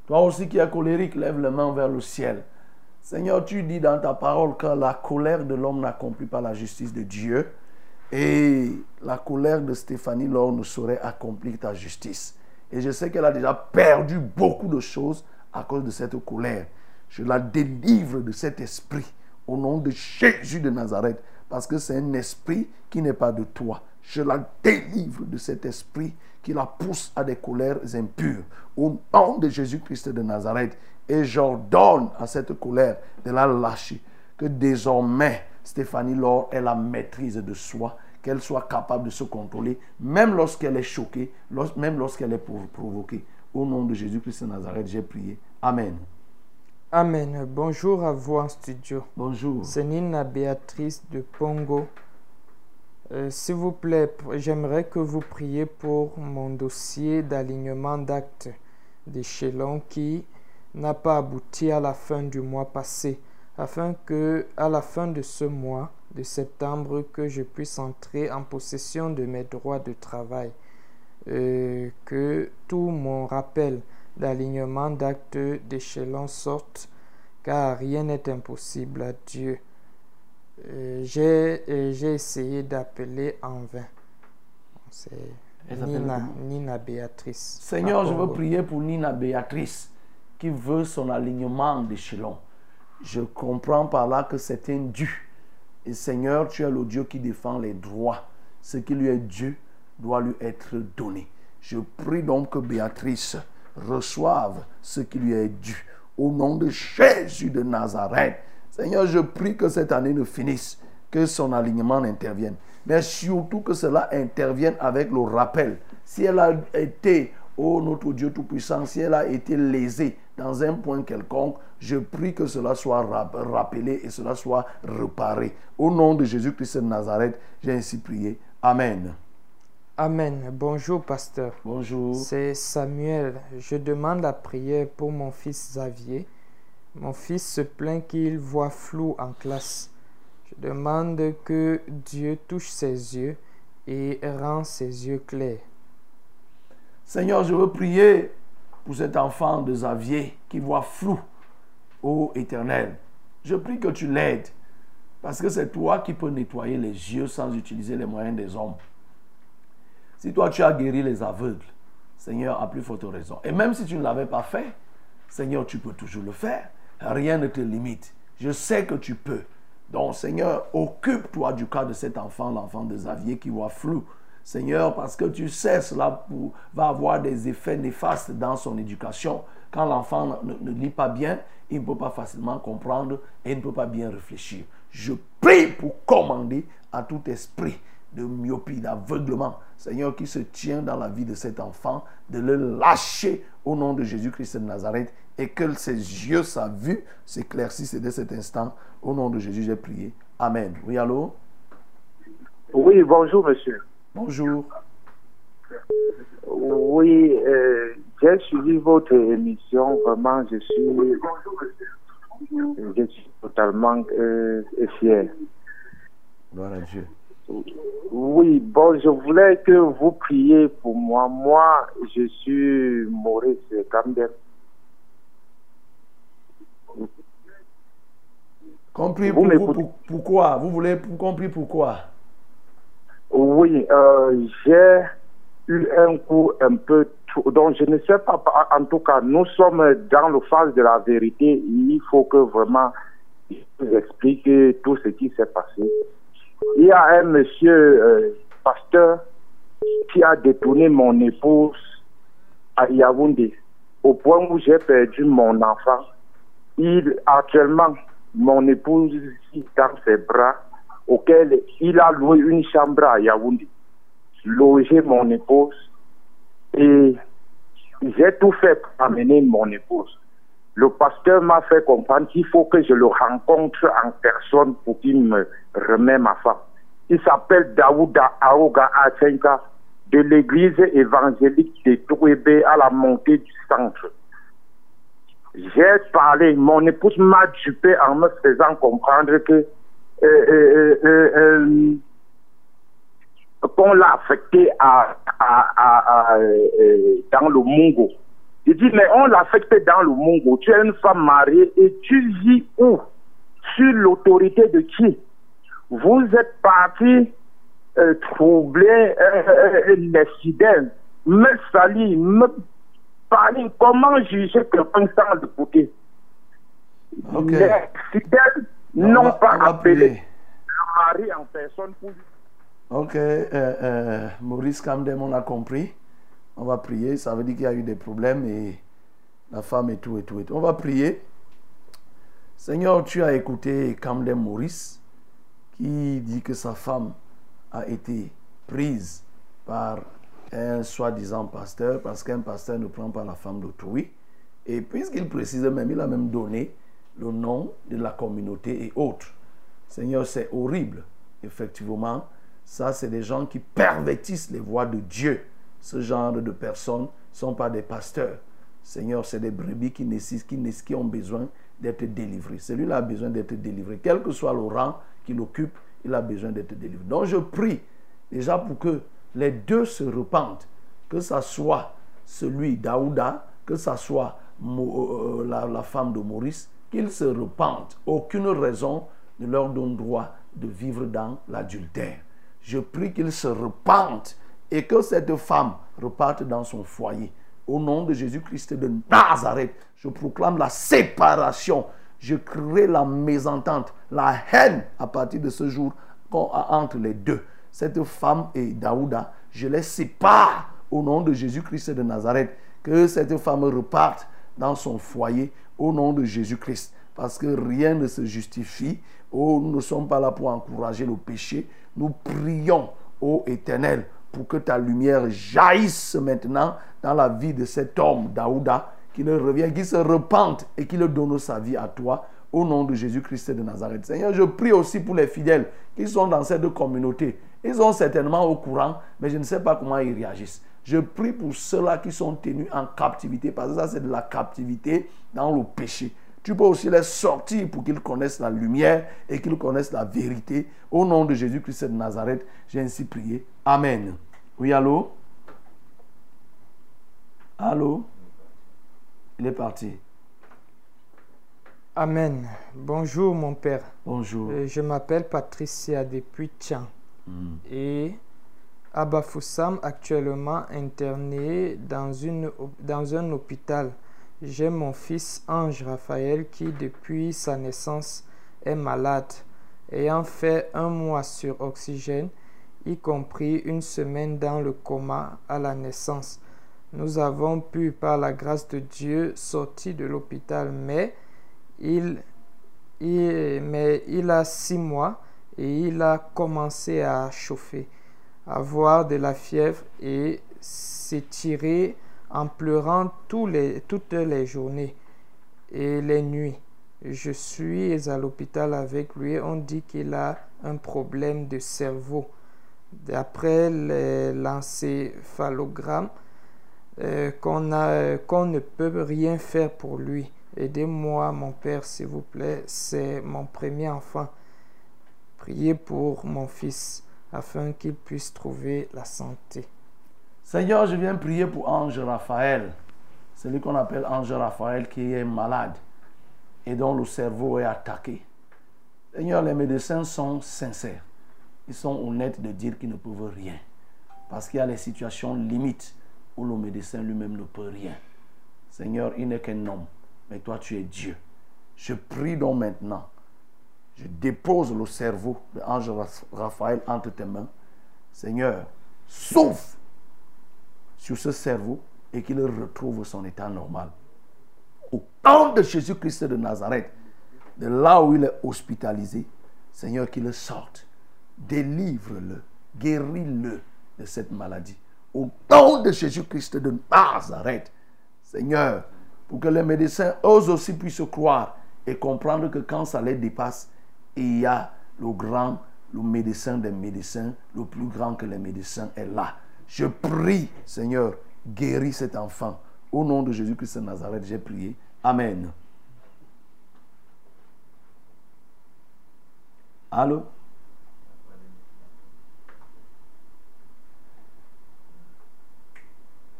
Toi aussi qui es colérique, lève les mains vers le ciel. Seigneur, tu dis dans ta parole que la colère de l'homme n'accomplit pas la justice de Dieu. Et la colère de Stéphanie Laure ne saurait accomplir ta justice. Et je sais qu'elle a déjà perdu beaucoup de choses à cause de cette colère. Je la délivre de cet esprit au nom de Jésus de Nazareth, parce que c'est un esprit qui n'est pas de toi. Je la délivre de cet esprit qui la pousse à des colères impures. Au nom de Jésus-Christ de Nazareth. Et j'ordonne à cette colère de la lâcher. Que désormais, Stéphanie Laure ait la maîtrise de soi. Qu'elle soit capable de se contrôler, même lorsqu'elle est choquée, même lorsqu'elle est provoquée. Au nom de Jésus-Christ de Nazareth, j'ai prié. Amen. Amen. Bonjour à vous en studio. Bonjour. C'est Nina Béatrice de Pongo. Euh, S'il vous plaît, j'aimerais que vous priez pour mon dossier d'alignement d'actes d'échelon qui n'a pas abouti à la fin du mois passé, afin que à la fin de ce mois, de septembre que je puisse entrer en possession de mes droits de travail. Euh, que tout mon rappel d'alignement d'actes d'échelon sorte, car rien n'est impossible à Dieu. Euh, j'ai euh, j'ai essayé d'appeler en vain. C'est Nina, Nina Béatrice. Seigneur, je veux prier pour Nina Béatrice qui veut son alignement d'échelon. Je comprends par là que c'est un dû. Et Seigneur, tu es le Dieu qui défend les droits. Ce qui lui est dû doit lui être donné. Je prie donc que Béatrice reçoive ce qui lui est dû. Au nom de Jésus de Nazareth. Seigneur, je prie que cette année ne finisse, que son alignement intervienne. Mais surtout que cela intervienne avec le rappel. Si elle a été, oh notre Dieu Tout-Puissant, si elle a été lésée dans un point quelconque, je prie que cela soit rap- rappelé et cela soit reparé. Au nom de Jésus-Christ de Nazareth, j'ai ainsi prié. Amen. Amen. Bonjour, pasteur. Bonjour. C'est Samuel. Je demande la prière pour mon fils Xavier. Mon fils se plaint qu'il voit flou en classe. Je demande que Dieu touche ses yeux et rend ses yeux clairs. Seigneur, je veux prier pour cet enfant de Xavier qui voit flou, ô éternel. Je prie que tu l'aides, parce que c'est toi qui peux nettoyer les yeux sans utiliser les moyens des hommes. Si toi tu as guéri les aveugles, Seigneur, à plus forte raison. Et même si tu ne l'avais pas fait, Seigneur, tu peux toujours le faire. Rien ne te limite. Je sais que tu peux. Donc, Seigneur, occupe-toi du cas de cet enfant, l'enfant de Xavier qui voit flou. Seigneur, parce que tu sais, cela va avoir des effets néfastes dans son éducation. Quand l'enfant ne, ne lit pas bien, il ne peut pas facilement comprendre et il ne peut pas bien réfléchir. Je prie pour commander à tout esprit de myopie, d'aveuglement, Seigneur, qui se tient dans la vie de cet enfant, de le lâcher au nom de Jésus-Christ de Nazareth et que ses yeux, sa vue s'éclaircissent dès cet instant. Au nom de Jésus, j'ai prié. Amen. Oui, allô? Oui, bonjour monsieur. Bonjour. Oui, euh, j'ai suivi votre émission. Vraiment, je suis, je suis totalement euh, fier. Gloire à Dieu. Oui, bon, je voulais que vous priez pour moi. Moi, je suis Maurice Camden. Compris Vous pour, pour- pourquoi Vous voulez pour- compris pourquoi Oui, euh, j'ai eu un coup un peu trop. Donc, je ne sais pas, en tout cas, nous sommes dans le phase de la vérité. Il faut que vraiment je vous explique tout ce qui s'est passé. Il y a un monsieur euh, pasteur qui a détourné mon épouse à Yaoundé au point où j'ai perdu mon enfant. Il, actuellement, mon épouse est dans ses bras auquel il a loué une chambre à Yaoundé, logé mon épouse et j'ai tout fait pour amener mon épouse. Le pasteur m'a fait comprendre qu'il faut que je le rencontre en personne pour qu'il me remette ma femme. Il s'appelle Daouda Aoga Achenka de l'église évangélique de Touébé à la montée du centre. J'ai parlé, mon épouse m'a dupé en me faisant comprendre que euh, euh, euh, qu'on l'a affecté à, dans le Mungo. Il dit, mais on l'a affecté dans le Mungo. Tu es une femme mariée et tu vis où? Sur l'autorité de qui? Vous êtes parti euh, troubler euh, euh, les fidèles, me salir, me parler. Comment juger quelqu'un sans le côté Ok. Les fidèles On n'ont pas appelé le mari en personne pour Ok, euh, euh, Maurice Camden, on a compris. On va prier. Ça veut dire qu'il y a eu des problèmes et la femme et tout et tout et tout. On va prier. Seigneur, tu as écouté Camden Maurice qui dit que sa femme a été prise par un soi-disant pasteur parce qu'un pasteur ne prend pas la femme d'autrui. Et puisqu'il précise même, il a même donné le nom de la communauté et autres. Seigneur, c'est horrible. Effectivement, ça, c'est des gens qui pervertissent les voies de Dieu. Ce genre de personnes ne sont pas des pasteurs. Seigneur, c'est des brebis qui, nécessitent, qui, ont besoin d'être délivrés. Celui-là a besoin d'être délivré, quel que soit le rang qu'il occupe il a besoin d'être délivré. Donc je prie déjà pour que les deux se repentent, que ça soit celui d'Aouda, que ça soit Mo- euh, la, la femme de Maurice, qu'ils se repentent. Aucune raison ne leur donne droit de vivre dans l'adultère. Je prie qu'ils se repentent et que cette femme reparte dans son foyer. Au nom de Jésus-Christ de Nazareth, je proclame la séparation. Je crée la mésentente, la haine à partir de ce jour entre les deux. Cette femme et Daouda, je les sépare au nom de Jésus-Christ de Nazareth. Que cette femme reparte dans son foyer au nom de Jésus-Christ. Parce que rien ne se justifie. Oh, nous ne sommes pas là pour encourager le péché. Nous prions, ô Éternel, pour que ta lumière jaillisse maintenant dans la vie de cet homme, Daouda, qu'il revienne, qu'il se repente et qu'il donne sa vie à toi au nom de Jésus-Christ de Nazareth. Seigneur, je prie aussi pour les fidèles qui sont dans cette communauté. Ils sont certainement au courant, mais je ne sais pas comment ils réagissent. Je prie pour ceux-là qui sont tenus en captivité, parce que ça, c'est de la captivité dans le péché. Tu peux aussi les sortir pour qu'ils connaissent la lumière et qu'ils connaissent la vérité. Au nom de Jésus-Christ de Nazareth, j'ai ainsi prié. Amen. Oui, allô? Allô? Il est parti. Amen. Bonjour mon père. Bonjour. Euh, Je m'appelle Patricia depuis Tchang. Mm. Et à Bafoussam, actuellement interné dans, une, dans un hôpital. J'ai mon fils Ange Raphaël qui, depuis sa naissance, est malade, ayant fait un mois sur oxygène, y compris une semaine dans le coma à la naissance. Nous avons pu, par la grâce de Dieu, sortir de l'hôpital, mais il, il- mais il a six mois et il a commencé à chauffer, avoir de la fièvre et s'étirer en pleurant toutes les journées et les nuits. Je suis à l'hôpital avec lui. On dit qu'il a un problème de cerveau. D'après l'encéphalogramme, euh, qu'on ne peut rien faire pour lui. Aidez-moi, mon Père, s'il vous plaît. C'est mon premier enfant. Priez pour mon fils afin qu'il puisse trouver la santé. Seigneur, je viens prier pour Ange Raphaël, celui qu'on appelle Ange Raphaël qui est malade et dont le cerveau est attaqué. Seigneur, les médecins sont sincères. Ils sont honnêtes de dire qu'ils ne peuvent rien. Parce qu'il y a les situations limites où le médecin lui-même ne peut rien. Seigneur, il n'est qu'un homme, mais toi tu es Dieu. Je prie donc maintenant. Je dépose le cerveau de Ange Raphaël entre tes mains. Seigneur, souffle sur ce cerveau et qu'il retrouve son état normal. Au nom de Jésus-Christ de Nazareth, de là où il est hospitalisé, Seigneur, qu'il sorte. Délivre-le, guéris-le de cette maladie. Au nom de Jésus-Christ de Nazareth, Seigneur, pour que les médecins eux aussi puissent croire et comprendre que quand ça les dépasse, il y a le grand, le médecin des médecins, le plus grand que les médecins est là. Je prie, Seigneur, guéris cet enfant. Au nom de Jésus-Christ de Nazareth, j'ai prié. Amen. Allô?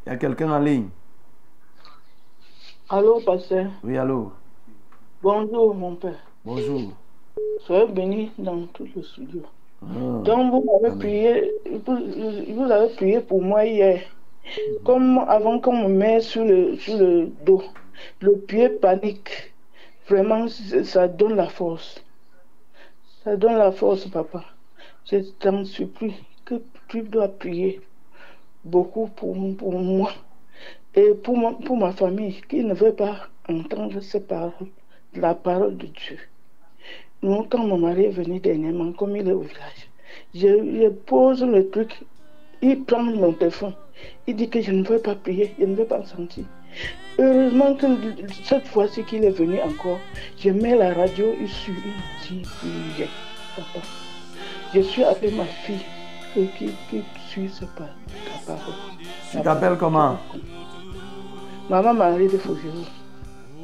Il y a quelqu'un en ligne? Allô, pasteur? Oui, allô? Bonjour, mon père. Bonjour. Soyez béni dans tout le studio. Ah. Donc, vous avez Amen. prié, vous, vous avez prié pour moi hier. Comme avant qu'on me mette sur le, sur le dos, le pied panique. Vraiment, ça donne la force. Ça donne la force, papa. Je t'en supplie que tu dois prier beaucoup pour, pour moi et pour ma, pour ma famille qui ne veut pas entendre ces paroles, la parole de Dieu. Quand mon mari est venu dernièrement, comme il est au village, je, je pose le truc, il prend mon téléphone, il dit que je ne veux pas prier, je ne veux pas sentir. Heureusement que cette fois-ci qu'il est venu encore, je mets la radio sur une dit prière. Papa, je suis avec ma fille qui, qui suit ce pas, ta parole? Tu t'appelles comment? Maman Marie de Fougérou.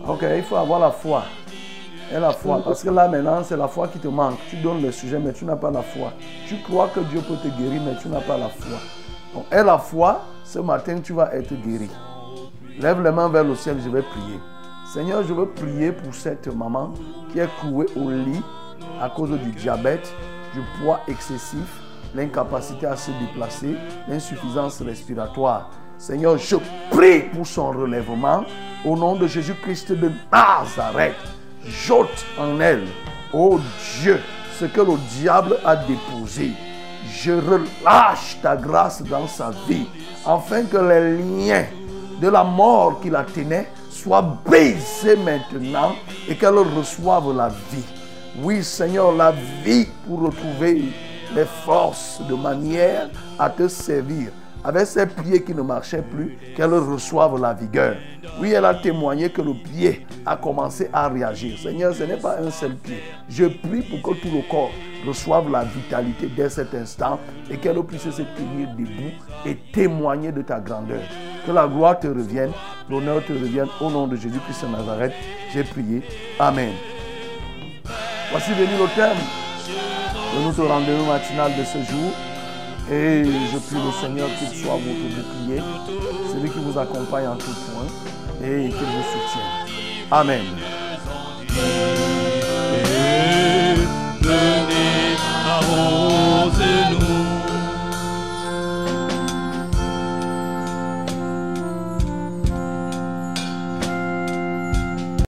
Ok, il faut avoir la foi. Et la foi, parce que là maintenant, c'est la foi qui te manque. Tu donnes le sujet, mais tu n'as pas la foi. Tu crois que Dieu peut te guérir, mais tu n'as pas la foi. Donc, et la foi, ce matin, tu vas être guéri. Lève les mains vers le ciel, je vais prier. Seigneur, je veux prier pour cette maman qui est clouée au lit à cause du diabète, du poids excessif, l'incapacité à se déplacer, l'insuffisance respiratoire. Seigneur, je prie pour son relèvement au nom de Jésus-Christ de Nazareth. Jôte en elle, oh Dieu, ce que le diable a déposé. Je relâche ta grâce dans sa vie, afin que les liens de la mort qui la tenait soient brisés maintenant et qu'elle reçoive la vie. Oui, Seigneur, la vie pour retrouver les forces de manière à te servir. Avec ses pieds qui ne marchaient plus, qu'elle reçoive la vigueur. Oui, elle a témoigné que le pied a commencé à réagir. Seigneur, ce n'est pas un seul pied. Je prie pour que tout le corps reçoive la vitalité dès cet instant et qu'elle puisse se tenir debout et témoigner de ta grandeur. Que la gloire te revienne, l'honneur te revienne au nom de Jésus-Christ de Nazareth. J'ai prié. Amen. Voici venu le thème de notre rendez-vous matinal de ce jour. Et je prie le Seigneur qu'il soit votre bouclier, celui qui vous accompagne en tout point et qu'il vous soutienne. Amen.